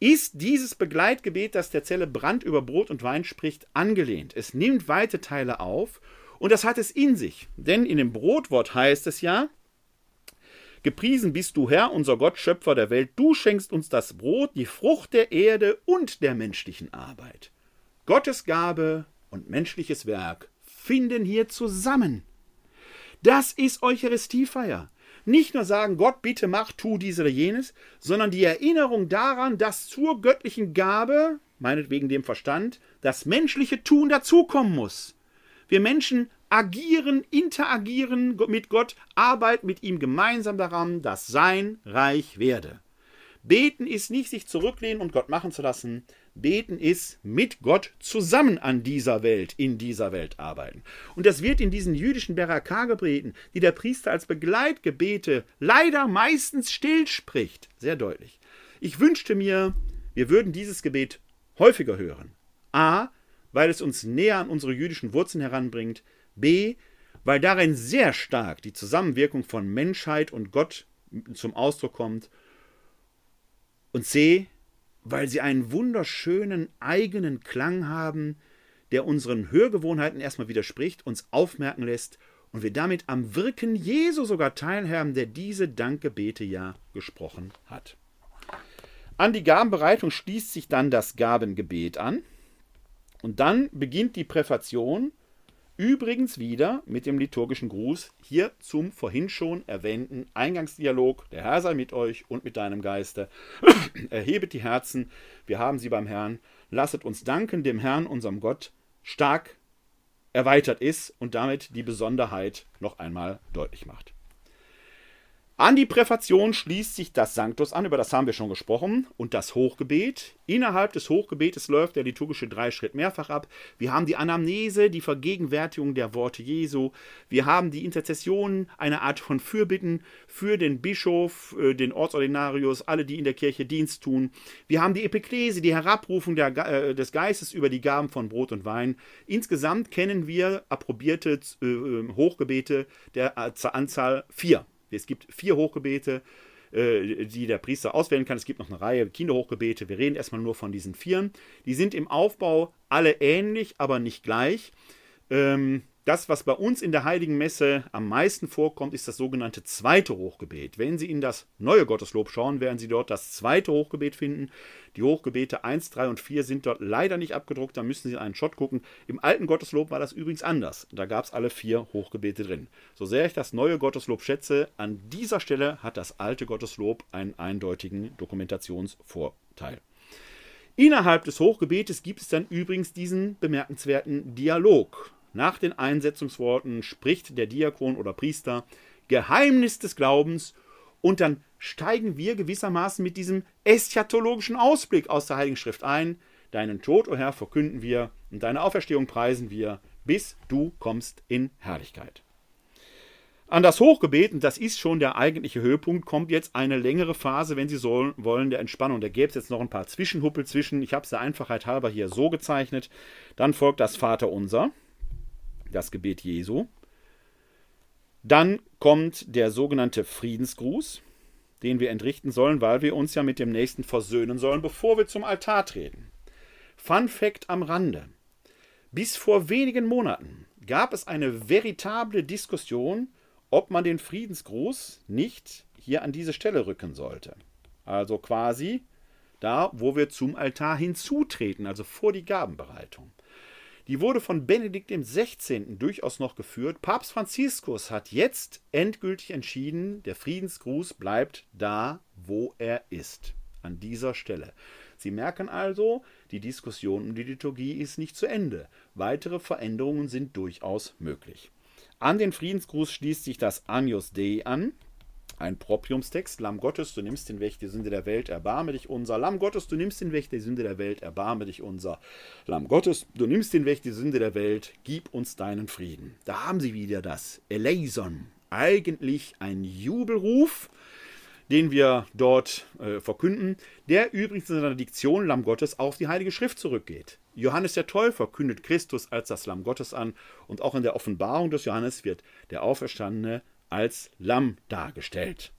ist dieses Begleitgebet, das der Zelebrant über Brot und Wein spricht, angelehnt. Es nimmt weite Teile auf und das hat es in sich. Denn in dem Brotwort heißt es ja, Gepriesen bist du Herr, unser Gott, Schöpfer der Welt. Du schenkst uns das Brot, die Frucht der Erde und der menschlichen Arbeit. Gottes Gabe und menschliches Werk finden hier zusammen. Das ist Eucharistiefeier. Nicht nur sagen, Gott, bitte mach, tu dies oder jenes, sondern die Erinnerung daran, dass zur göttlichen Gabe, meinetwegen dem Verstand, das menschliche Tun dazukommen muss. Wir Menschen agieren, interagieren mit Gott, arbeiten mit ihm gemeinsam daran, dass sein Reich werde. Beten ist nicht sich zurücklehnen und Gott machen zu lassen. Beten ist mit Gott zusammen an dieser Welt, in dieser Welt arbeiten. Und das wird in diesen jüdischen Beraka-Gebeten, die der Priester als Begleitgebete leider meistens still spricht, sehr deutlich. Ich wünschte mir, wir würden dieses Gebet häufiger hören. A, weil es uns näher an unsere jüdischen Wurzeln heranbringt. B, weil darin sehr stark die Zusammenwirkung von Menschheit und Gott zum Ausdruck kommt. Und C, weil sie einen wunderschönen eigenen Klang haben, der unseren Hörgewohnheiten erstmal widerspricht, uns aufmerken lässt und wir damit am Wirken Jesu sogar teilhaben, der diese Dankgebete ja gesprochen hat. An die Gabenbereitung schließt sich dann das Gabengebet an. Und dann beginnt die Präfation, übrigens wieder mit dem liturgischen Gruß, hier zum vorhin schon erwähnten Eingangsdialog. Der Herr sei mit euch und mit deinem Geiste. (clears throat) Erhebet die Herzen, wir haben sie beim Herrn. Lasset uns danken dem Herrn, unserem Gott, stark erweitert ist und damit die Besonderheit noch einmal deutlich macht. An die Präfation schließt sich das Sanctus an, über das haben wir schon gesprochen, und das Hochgebet. Innerhalb des Hochgebetes läuft der liturgische Dreischritt mehrfach ab. Wir haben die Anamnese, die Vergegenwärtigung der Worte Jesu. Wir haben die Interzession, eine Art von Fürbitten für den Bischof, äh, den Ortsordinarius, alle, die in der Kirche Dienst tun. Wir haben die Epiklese, die Herabrufung der, äh, des Geistes über die Gaben von Brot und Wein. Insgesamt kennen wir approbierte äh, äh Hochgebete der Anzahl vier. Es gibt vier Hochgebete, äh, die der Priester auswählen kann. Es gibt noch eine Reihe Kinderhochgebete. Wir reden erstmal nur von diesen vieren. Die sind im Aufbau alle ähnlich, aber nicht gleich. Ähm, das, was bei uns in der Heiligen Messe am meisten vorkommt, ist das sogenannte zweite Hochgebet. Wenn Sie in das neue Gotteslob schauen, werden Sie dort das zweite Hochgebet finden. Die Hochgebete 1, 3 und 4 sind dort leider nicht abgedruckt, da müssen Sie in einen Shot gucken. Im alten Gotteslob war das übrigens anders. Da gab es alle vier Hochgebete drin. So sehr ich das neue Gotteslob schätze, an dieser Stelle hat das alte Gotteslob einen eindeutigen Dokumentationsvorteil. Innerhalb des Hochgebetes gibt es dann übrigens diesen bemerkenswerten Dialog. Nach den Einsetzungsworten spricht der Diakon oder Priester Geheimnis des Glaubens und dann steigen wir gewissermaßen mit diesem eschatologischen Ausblick aus der Heiligen Schrift ein. Deinen Tod, o oh Herr, verkünden wir und deine Auferstehung preisen wir, bis du kommst in Herrlichkeit. An das Hochgebet, und das ist schon der eigentliche Höhepunkt, kommt jetzt eine längere Phase, wenn Sie sollen, wollen, der Entspannung. Da gäbe es jetzt noch ein paar Zwischenhuppel zwischen. Ich habe es der Einfachheit halber hier so gezeichnet. Dann folgt das Vaterunser das Gebet Jesu. Dann kommt der sogenannte Friedensgruß, den wir entrichten sollen, weil wir uns ja mit dem Nächsten versöhnen sollen, bevor wir zum Altar treten. Fun Fact am Rande. Bis vor wenigen Monaten gab es eine veritable Diskussion, ob man den Friedensgruß nicht hier an diese Stelle rücken sollte. Also quasi da, wo wir zum Altar hinzutreten, also vor die Gabenbereitung. Die wurde von Benedikt XVI. durchaus noch geführt. Papst Franziskus hat jetzt endgültig entschieden, der Friedensgruß bleibt da, wo er ist. An dieser Stelle. Sie merken also, die Diskussion um die Liturgie ist nicht zu Ende. Weitere Veränderungen sind durchaus möglich. An den Friedensgruß schließt sich das Agnus Dei an, ein Propriumstext. Lamm Gottes, du nimmst den Weg die Sünde der Welt, erbarme dich unser. Lamm Gottes, du nimmst den Weg die Sünde der Welt, erbarme dich unser. Lamm Gottes, du nimmst den Weg die Sünde der Welt, gib uns deinen Frieden. Da haben sie wieder das Eleison. Eigentlich ein Jubelruf, den wir dort äh, verkünden, der übrigens in seiner Diktion Lamm Gottes auf die Heilige Schrift zurückgeht. Johannes der Täufer kündet Christus als das Lamm Gottes an und auch in der Offenbarung des Johannes wird der Auferstandene als Lamm dargestellt.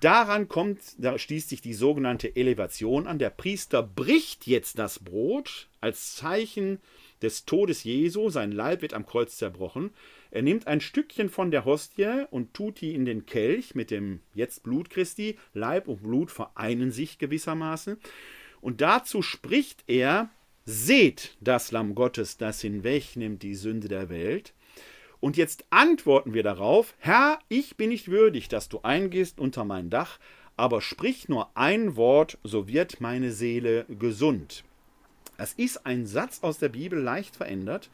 Daran kommt, da schließt sich die sogenannte Elevation an. Der Priester bricht jetzt das Brot als Zeichen des Todes Jesu. Sein Leib wird am Kreuz zerbrochen. Er nimmt ein Stückchen von der Hostie und tut die in den Kelch mit dem jetzt Blut Christi. Leib und Blut vereinen sich gewissermaßen. Und dazu spricht er: Seht das Lamm Gottes, das hinwegnimmt die Sünde der Welt. Und jetzt antworten wir darauf, Herr, ich bin nicht würdig, dass du eingehst unter mein Dach, aber sprich nur ein Wort, so wird meine Seele gesund. Das ist ein Satz aus der Bibel leicht verändert.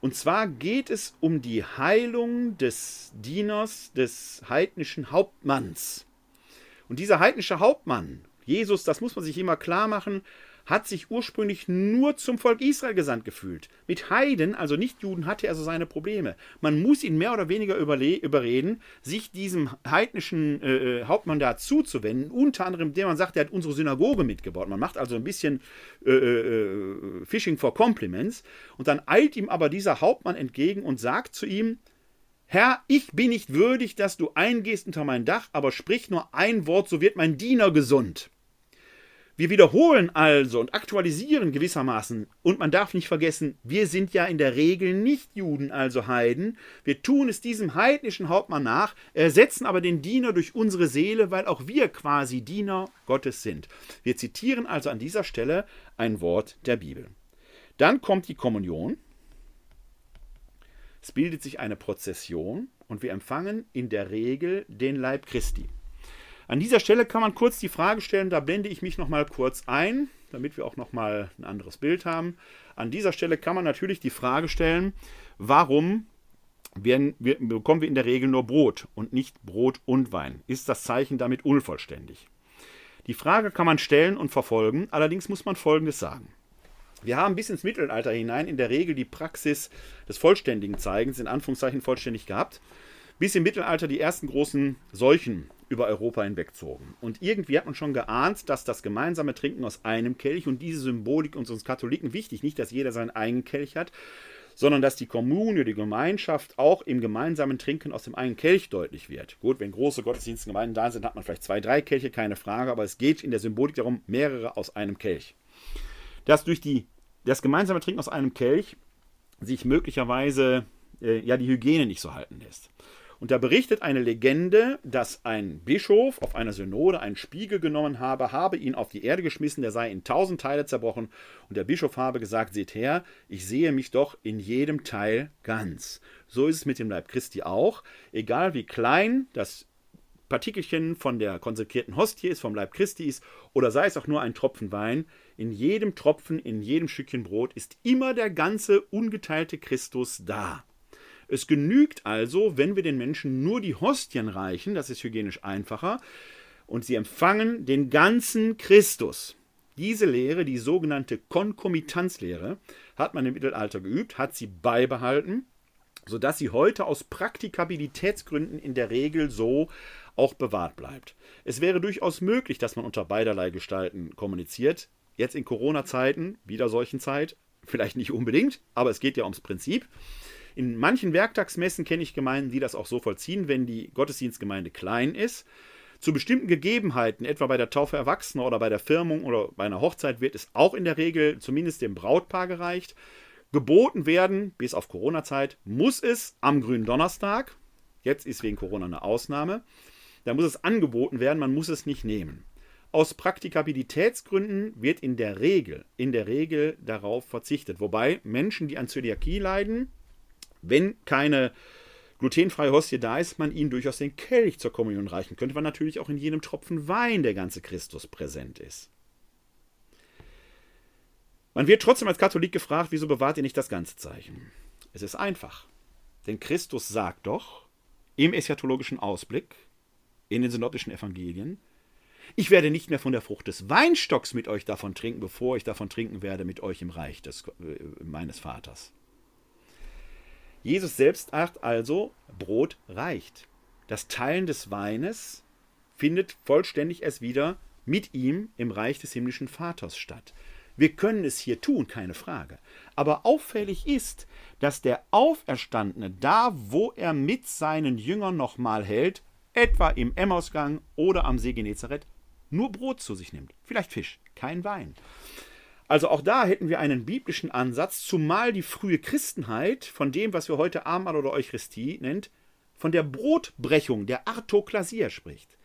Und zwar geht es um die Heilung des Dieners, des heidnischen Hauptmanns. Und dieser heidnische Hauptmann, Jesus, das muss man sich immer klar machen, hat sich ursprünglich nur zum Volk Israel gesandt gefühlt. Mit Heiden, also Nichtjuden, hatte er so seine Probleme. Man muss ihn mehr oder weniger überreden, sich diesem heidnischen äh, äh, Hauptmann da zuzuwenden, unter anderem, indem man sagt, er hat unsere Synagoge mitgebaut. Man macht also ein bisschen äh, äh, Fishing for Compliments. Und dann eilt ihm aber dieser Hauptmann entgegen und sagt zu ihm, Herr, ich bin nicht würdig, dass du eingehst unter mein Dach, aber sprich nur ein Wort, so wird mein Diener gesund. Wir wiederholen also und aktualisieren gewissermaßen. Und man darf nicht vergessen, wir sind ja in der Regel nicht Juden, also Heiden. Wir tun es diesem heidnischen Hauptmann nach, ersetzen aber den Diener durch unsere Seele, weil auch wir quasi Diener Gottes sind. Wir zitieren also an dieser Stelle ein Wort der Bibel. Dann kommt die Kommunion. Es bildet sich eine Prozession und wir empfangen in der Regel den Leib Christi. An dieser Stelle kann man kurz die Frage stellen, da blende ich mich nochmal kurz ein, damit wir auch nochmal ein anderes Bild haben. An dieser Stelle kann man natürlich die Frage stellen, warum werden, bekommen wir in der Regel nur Brot und nicht Brot und Wein? Ist das Zeichen damit unvollständig? Die Frage kann man stellen und verfolgen, allerdings muss man Folgendes sagen. Wir haben bis ins Mittelalter hinein in der Regel die Praxis des vollständigen Zeigens, in Anführungszeichen vollständig gehabt, bis im Mittelalter die ersten großen Seuchen über Europa hinwegzogen. Und irgendwie hat man schon geahnt, dass das gemeinsame Trinken aus einem Kelch und diese Symbolik uns uns Katholiken wichtig, nicht, dass jeder seinen eigenen Kelch hat, sondern dass die Kommune, die Gemeinschaft auch im gemeinsamen Trinken aus dem einen Kelch deutlich wird. Gut, wenn große Gottesdienstgemeinden da sind, hat man vielleicht zwei, drei Kelche, keine Frage, aber es geht in der Symbolik darum, mehrere aus einem Kelch. Dass durch die, das gemeinsame Trinken aus einem Kelch sich möglicherweise äh, ja die Hygiene nicht so halten lässt. Und da berichtet eine Legende, dass ein Bischof auf einer Synode einen Spiegel genommen habe, habe ihn auf die Erde geschmissen, der sei in tausend Teile zerbrochen. Und der Bischof habe gesagt: Seht her, ich sehe mich doch in jedem Teil ganz. So ist es mit dem Leib Christi auch. Egal wie klein das Partikelchen von der konsekrierten Hostie ist, vom Leib Christi ist, oder sei es auch nur ein Tropfen Wein, in jedem Tropfen, in jedem Stückchen Brot ist immer der ganze ungeteilte Christus da. Es genügt also, wenn wir den Menschen nur die Hostien reichen, das ist hygienisch einfacher, und sie empfangen den ganzen Christus. Diese Lehre, die sogenannte Konkomitanzlehre, hat man im Mittelalter geübt, hat sie beibehalten, sodass sie heute aus Praktikabilitätsgründen in der Regel so auch bewahrt bleibt. Es wäre durchaus möglich, dass man unter beiderlei Gestalten kommuniziert. Jetzt in Corona-Zeiten, wieder solchen Zeit, vielleicht nicht unbedingt, aber es geht ja ums Prinzip. In manchen Werktagsmessen kenne ich Gemeinden, die das auch so vollziehen, wenn die Gottesdienstgemeinde klein ist. Zu bestimmten Gegebenheiten, etwa bei der Taufe Erwachsener oder bei der Firmung oder bei einer Hochzeit, wird es auch in der Regel zumindest dem Brautpaar gereicht. Geboten werden, bis auf Corona-Zeit, muss es am grünen Donnerstag. Jetzt ist wegen Corona eine Ausnahme. Da muss es angeboten werden, man muss es nicht nehmen. Aus Praktikabilitätsgründen wird in der Regel, in der Regel darauf verzichtet. Wobei Menschen, die an Zöliakie leiden, wenn keine glutenfreie Hostie da ist, man ihnen durchaus den Kelch zur Kommunion reichen könnte, weil natürlich auch in jedem Tropfen Wein der ganze Christus präsent ist. Man wird trotzdem als Katholik gefragt, wieso bewahrt ihr nicht das ganze Zeichen? Es ist einfach. Denn Christus sagt doch im eschatologischen Ausblick, in den synoptischen Evangelien, ich werde nicht mehr von der Frucht des Weinstocks mit euch davon trinken, bevor ich davon trinken werde mit euch im Reich des, äh, meines Vaters. Jesus selbst sagt also, Brot reicht. Das Teilen des Weines findet vollständig erst wieder mit ihm im Reich des himmlischen Vaters statt. Wir können es hier tun, keine Frage. Aber auffällig ist, dass der Auferstandene da, wo er mit seinen Jüngern nochmal hält, etwa im Emmausgang oder am See Genezareth, nur Brot zu sich nimmt. Vielleicht Fisch, kein Wein. Also auch da hätten wir einen biblischen Ansatz, zumal die frühe Christenheit von dem, was wir heute Abendmahl oder Eucharistie nennt, von der Brotbrechung, der Artoklasie spricht.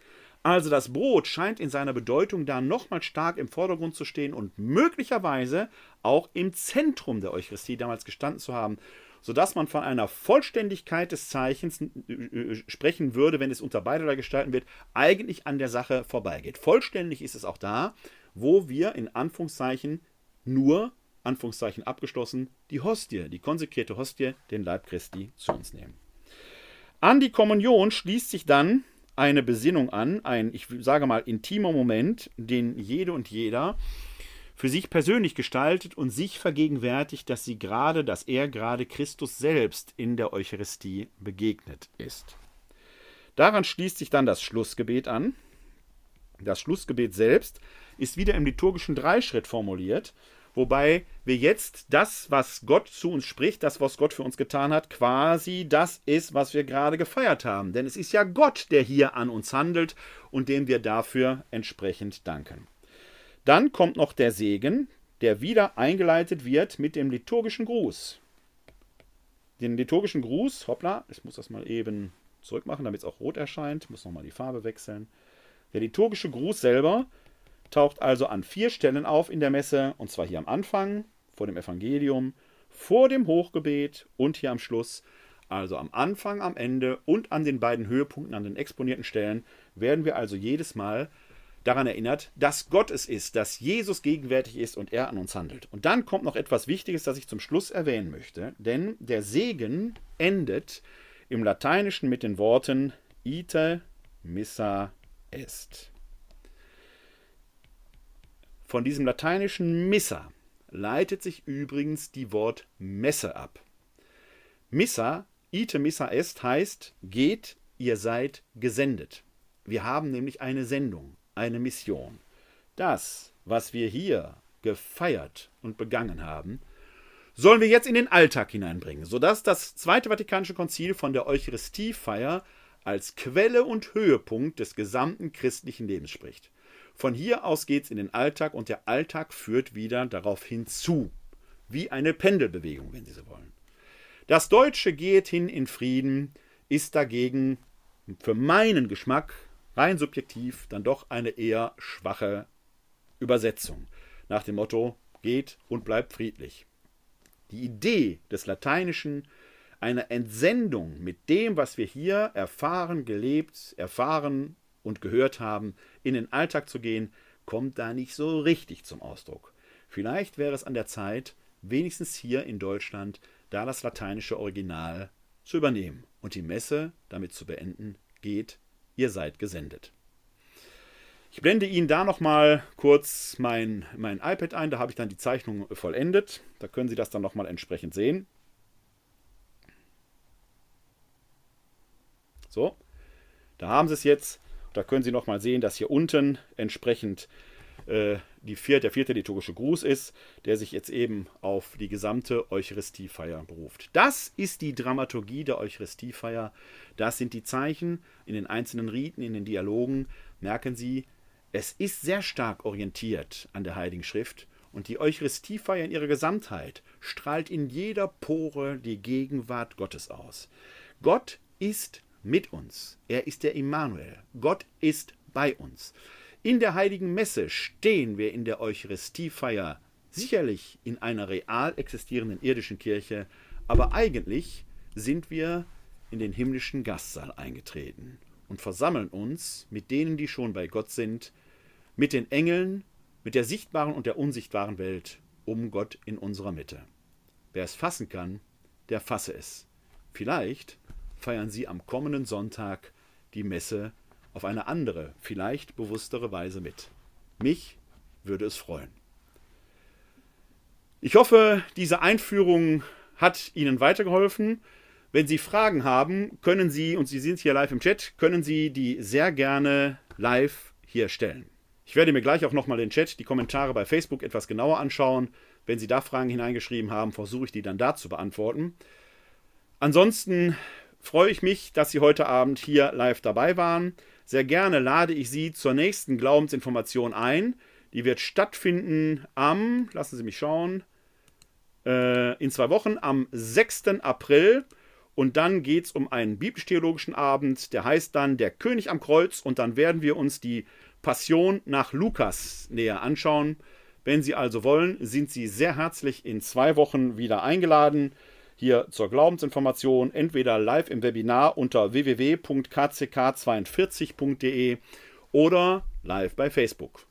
Also das Brot scheint in seiner Bedeutung da nochmal stark im Vordergrund zu stehen und möglicherweise auch im Zentrum der Eucharistie damals gestanden zu haben, sodass man von einer Vollständigkeit des Zeichens äh, äh, sprechen würde, wenn es unter beiderlei gestalten wird, eigentlich an der Sache vorbeigeht. Vollständig ist es auch da, wo wir in Anführungszeichen nur, Anführungszeichen abgeschlossen, die Hostie, die konsekrierte Hostie, den Leib Christi zu uns nehmen. An die Kommunion schließt sich dann eine Besinnung an, ein, ich sage mal, intimer Moment, den jede und jeder für sich persönlich gestaltet und sich vergegenwärtigt, dass sie gerade, dass er gerade Christus selbst in der Eucharistie begegnet ist. Daran schließt sich dann das Schlussgebet an. Das Schlussgebet selbst ist wieder im liturgischen Dreischritt formuliert Wobei wir jetzt das, was Gott zu uns spricht, das, was Gott für uns getan hat, quasi das ist, was wir gerade gefeiert haben. Denn es ist ja Gott, der hier an uns handelt und dem wir dafür entsprechend danken. Dann kommt noch der Segen, der wieder eingeleitet wird mit dem liturgischen Gruß. Den liturgischen Gruß, hoppla, ich muss das mal eben zurückmachen, damit es auch rot erscheint, ich muss nochmal die Farbe wechseln. Der liturgische Gruß selber taucht also an vier Stellen auf in der Messe, und zwar hier am Anfang, vor dem Evangelium, vor dem Hochgebet und hier am Schluss. Also am Anfang, am Ende und an den beiden Höhepunkten, an den exponierten Stellen, werden wir also jedes Mal daran erinnert, dass Gott es ist, dass Jesus gegenwärtig ist und er an uns handelt. Und dann kommt noch etwas Wichtiges, das ich zum Schluss erwähnen möchte, denn der Segen endet im Lateinischen mit den Worten Ite missa est. Von diesem lateinischen Missa leitet sich übrigens die Wort Messe ab. Missa, ite missa est, heißt, geht, ihr seid gesendet. Wir haben nämlich eine Sendung, eine Mission. Das, was wir hier gefeiert und begangen haben, sollen wir jetzt in den Alltag hineinbringen, sodass das Zweite Vatikanische Konzil von der Eucharistiefeier als Quelle und Höhepunkt des gesamten christlichen Lebens spricht. Von hier aus geht es in den Alltag und der Alltag führt wieder darauf hinzu. Wie eine Pendelbewegung, wenn Sie so wollen. Das Deutsche geht hin in Frieden ist dagegen für meinen Geschmack rein subjektiv dann doch eine eher schwache Übersetzung. Nach dem Motto geht und bleibt friedlich. Die Idee des Lateinischen einer Entsendung mit dem, was wir hier erfahren, gelebt, erfahren und gehört haben, in den Alltag zu gehen, kommt da nicht so richtig zum Ausdruck. Vielleicht wäre es an der Zeit, wenigstens hier in Deutschland, da das lateinische Original zu übernehmen und die Messe damit zu beenden, geht, ihr seid gesendet. Ich blende Ihnen da nochmal kurz mein, mein iPad ein, da habe ich dann die Zeichnung vollendet. Da können Sie das dann nochmal entsprechend sehen. So, da haben Sie es jetzt. Da können Sie noch mal sehen, dass hier unten entsprechend äh, die vier, der vierte liturgische Gruß ist, der sich jetzt eben auf die gesamte Eucharistiefeier beruft. Das ist die Dramaturgie der Eucharistiefeier. Das sind die Zeichen in den einzelnen Riten, in den Dialogen. Merken Sie, es ist sehr stark orientiert an der Heiligen Schrift und die Eucharistiefeier in ihrer Gesamtheit strahlt in jeder Pore die Gegenwart Gottes aus. Gott ist mit uns. Er ist der Immanuel. Gott ist bei uns. In der heiligen Messe stehen wir in der Eucharistiefeier sicherlich in einer real existierenden irdischen Kirche, aber eigentlich sind wir in den himmlischen Gastsaal eingetreten und versammeln uns mit denen, die schon bei Gott sind, mit den Engeln, mit der sichtbaren und der unsichtbaren Welt um Gott in unserer Mitte. Wer es fassen kann, der fasse es. Vielleicht feiern Sie am kommenden Sonntag die Messe auf eine andere, vielleicht bewusstere Weise mit. Mich würde es freuen. Ich hoffe, diese Einführung hat Ihnen weitergeholfen. Wenn Sie Fragen haben, können Sie, und Sie sind hier live im Chat, können Sie die sehr gerne live hier stellen. Ich werde mir gleich auch nochmal den Chat, die Kommentare bei Facebook etwas genauer anschauen. Wenn Sie da Fragen hineingeschrieben haben, versuche ich die dann da zu beantworten. Ansonsten freue ich mich, dass Sie heute Abend hier live dabei waren. Sehr gerne lade ich Sie zur nächsten Glaubensinformation ein. Die wird stattfinden am, lassen Sie mich schauen, äh, in zwei Wochen, am 6. April. Und dann geht es um einen biblisch-theologischen Abend, der heißt dann Der König am Kreuz. Und dann werden wir uns die Passion nach Lukas näher anschauen. Wenn Sie also wollen, sind Sie sehr herzlich in zwei Wochen wieder eingeladen hier zur Glaubensinformation, entweder live im Webinar unter www.kck42.de oder live bei Facebook.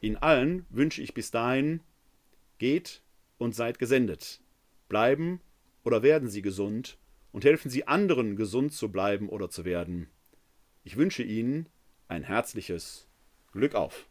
Ihnen allen wünsche ich bis dahin, geht und seid gesendet. Bleiben oder werden Sie gesund und helfen Sie anderen, gesund zu bleiben oder zu werden. Ich wünsche Ihnen ein herzliches Glück auf.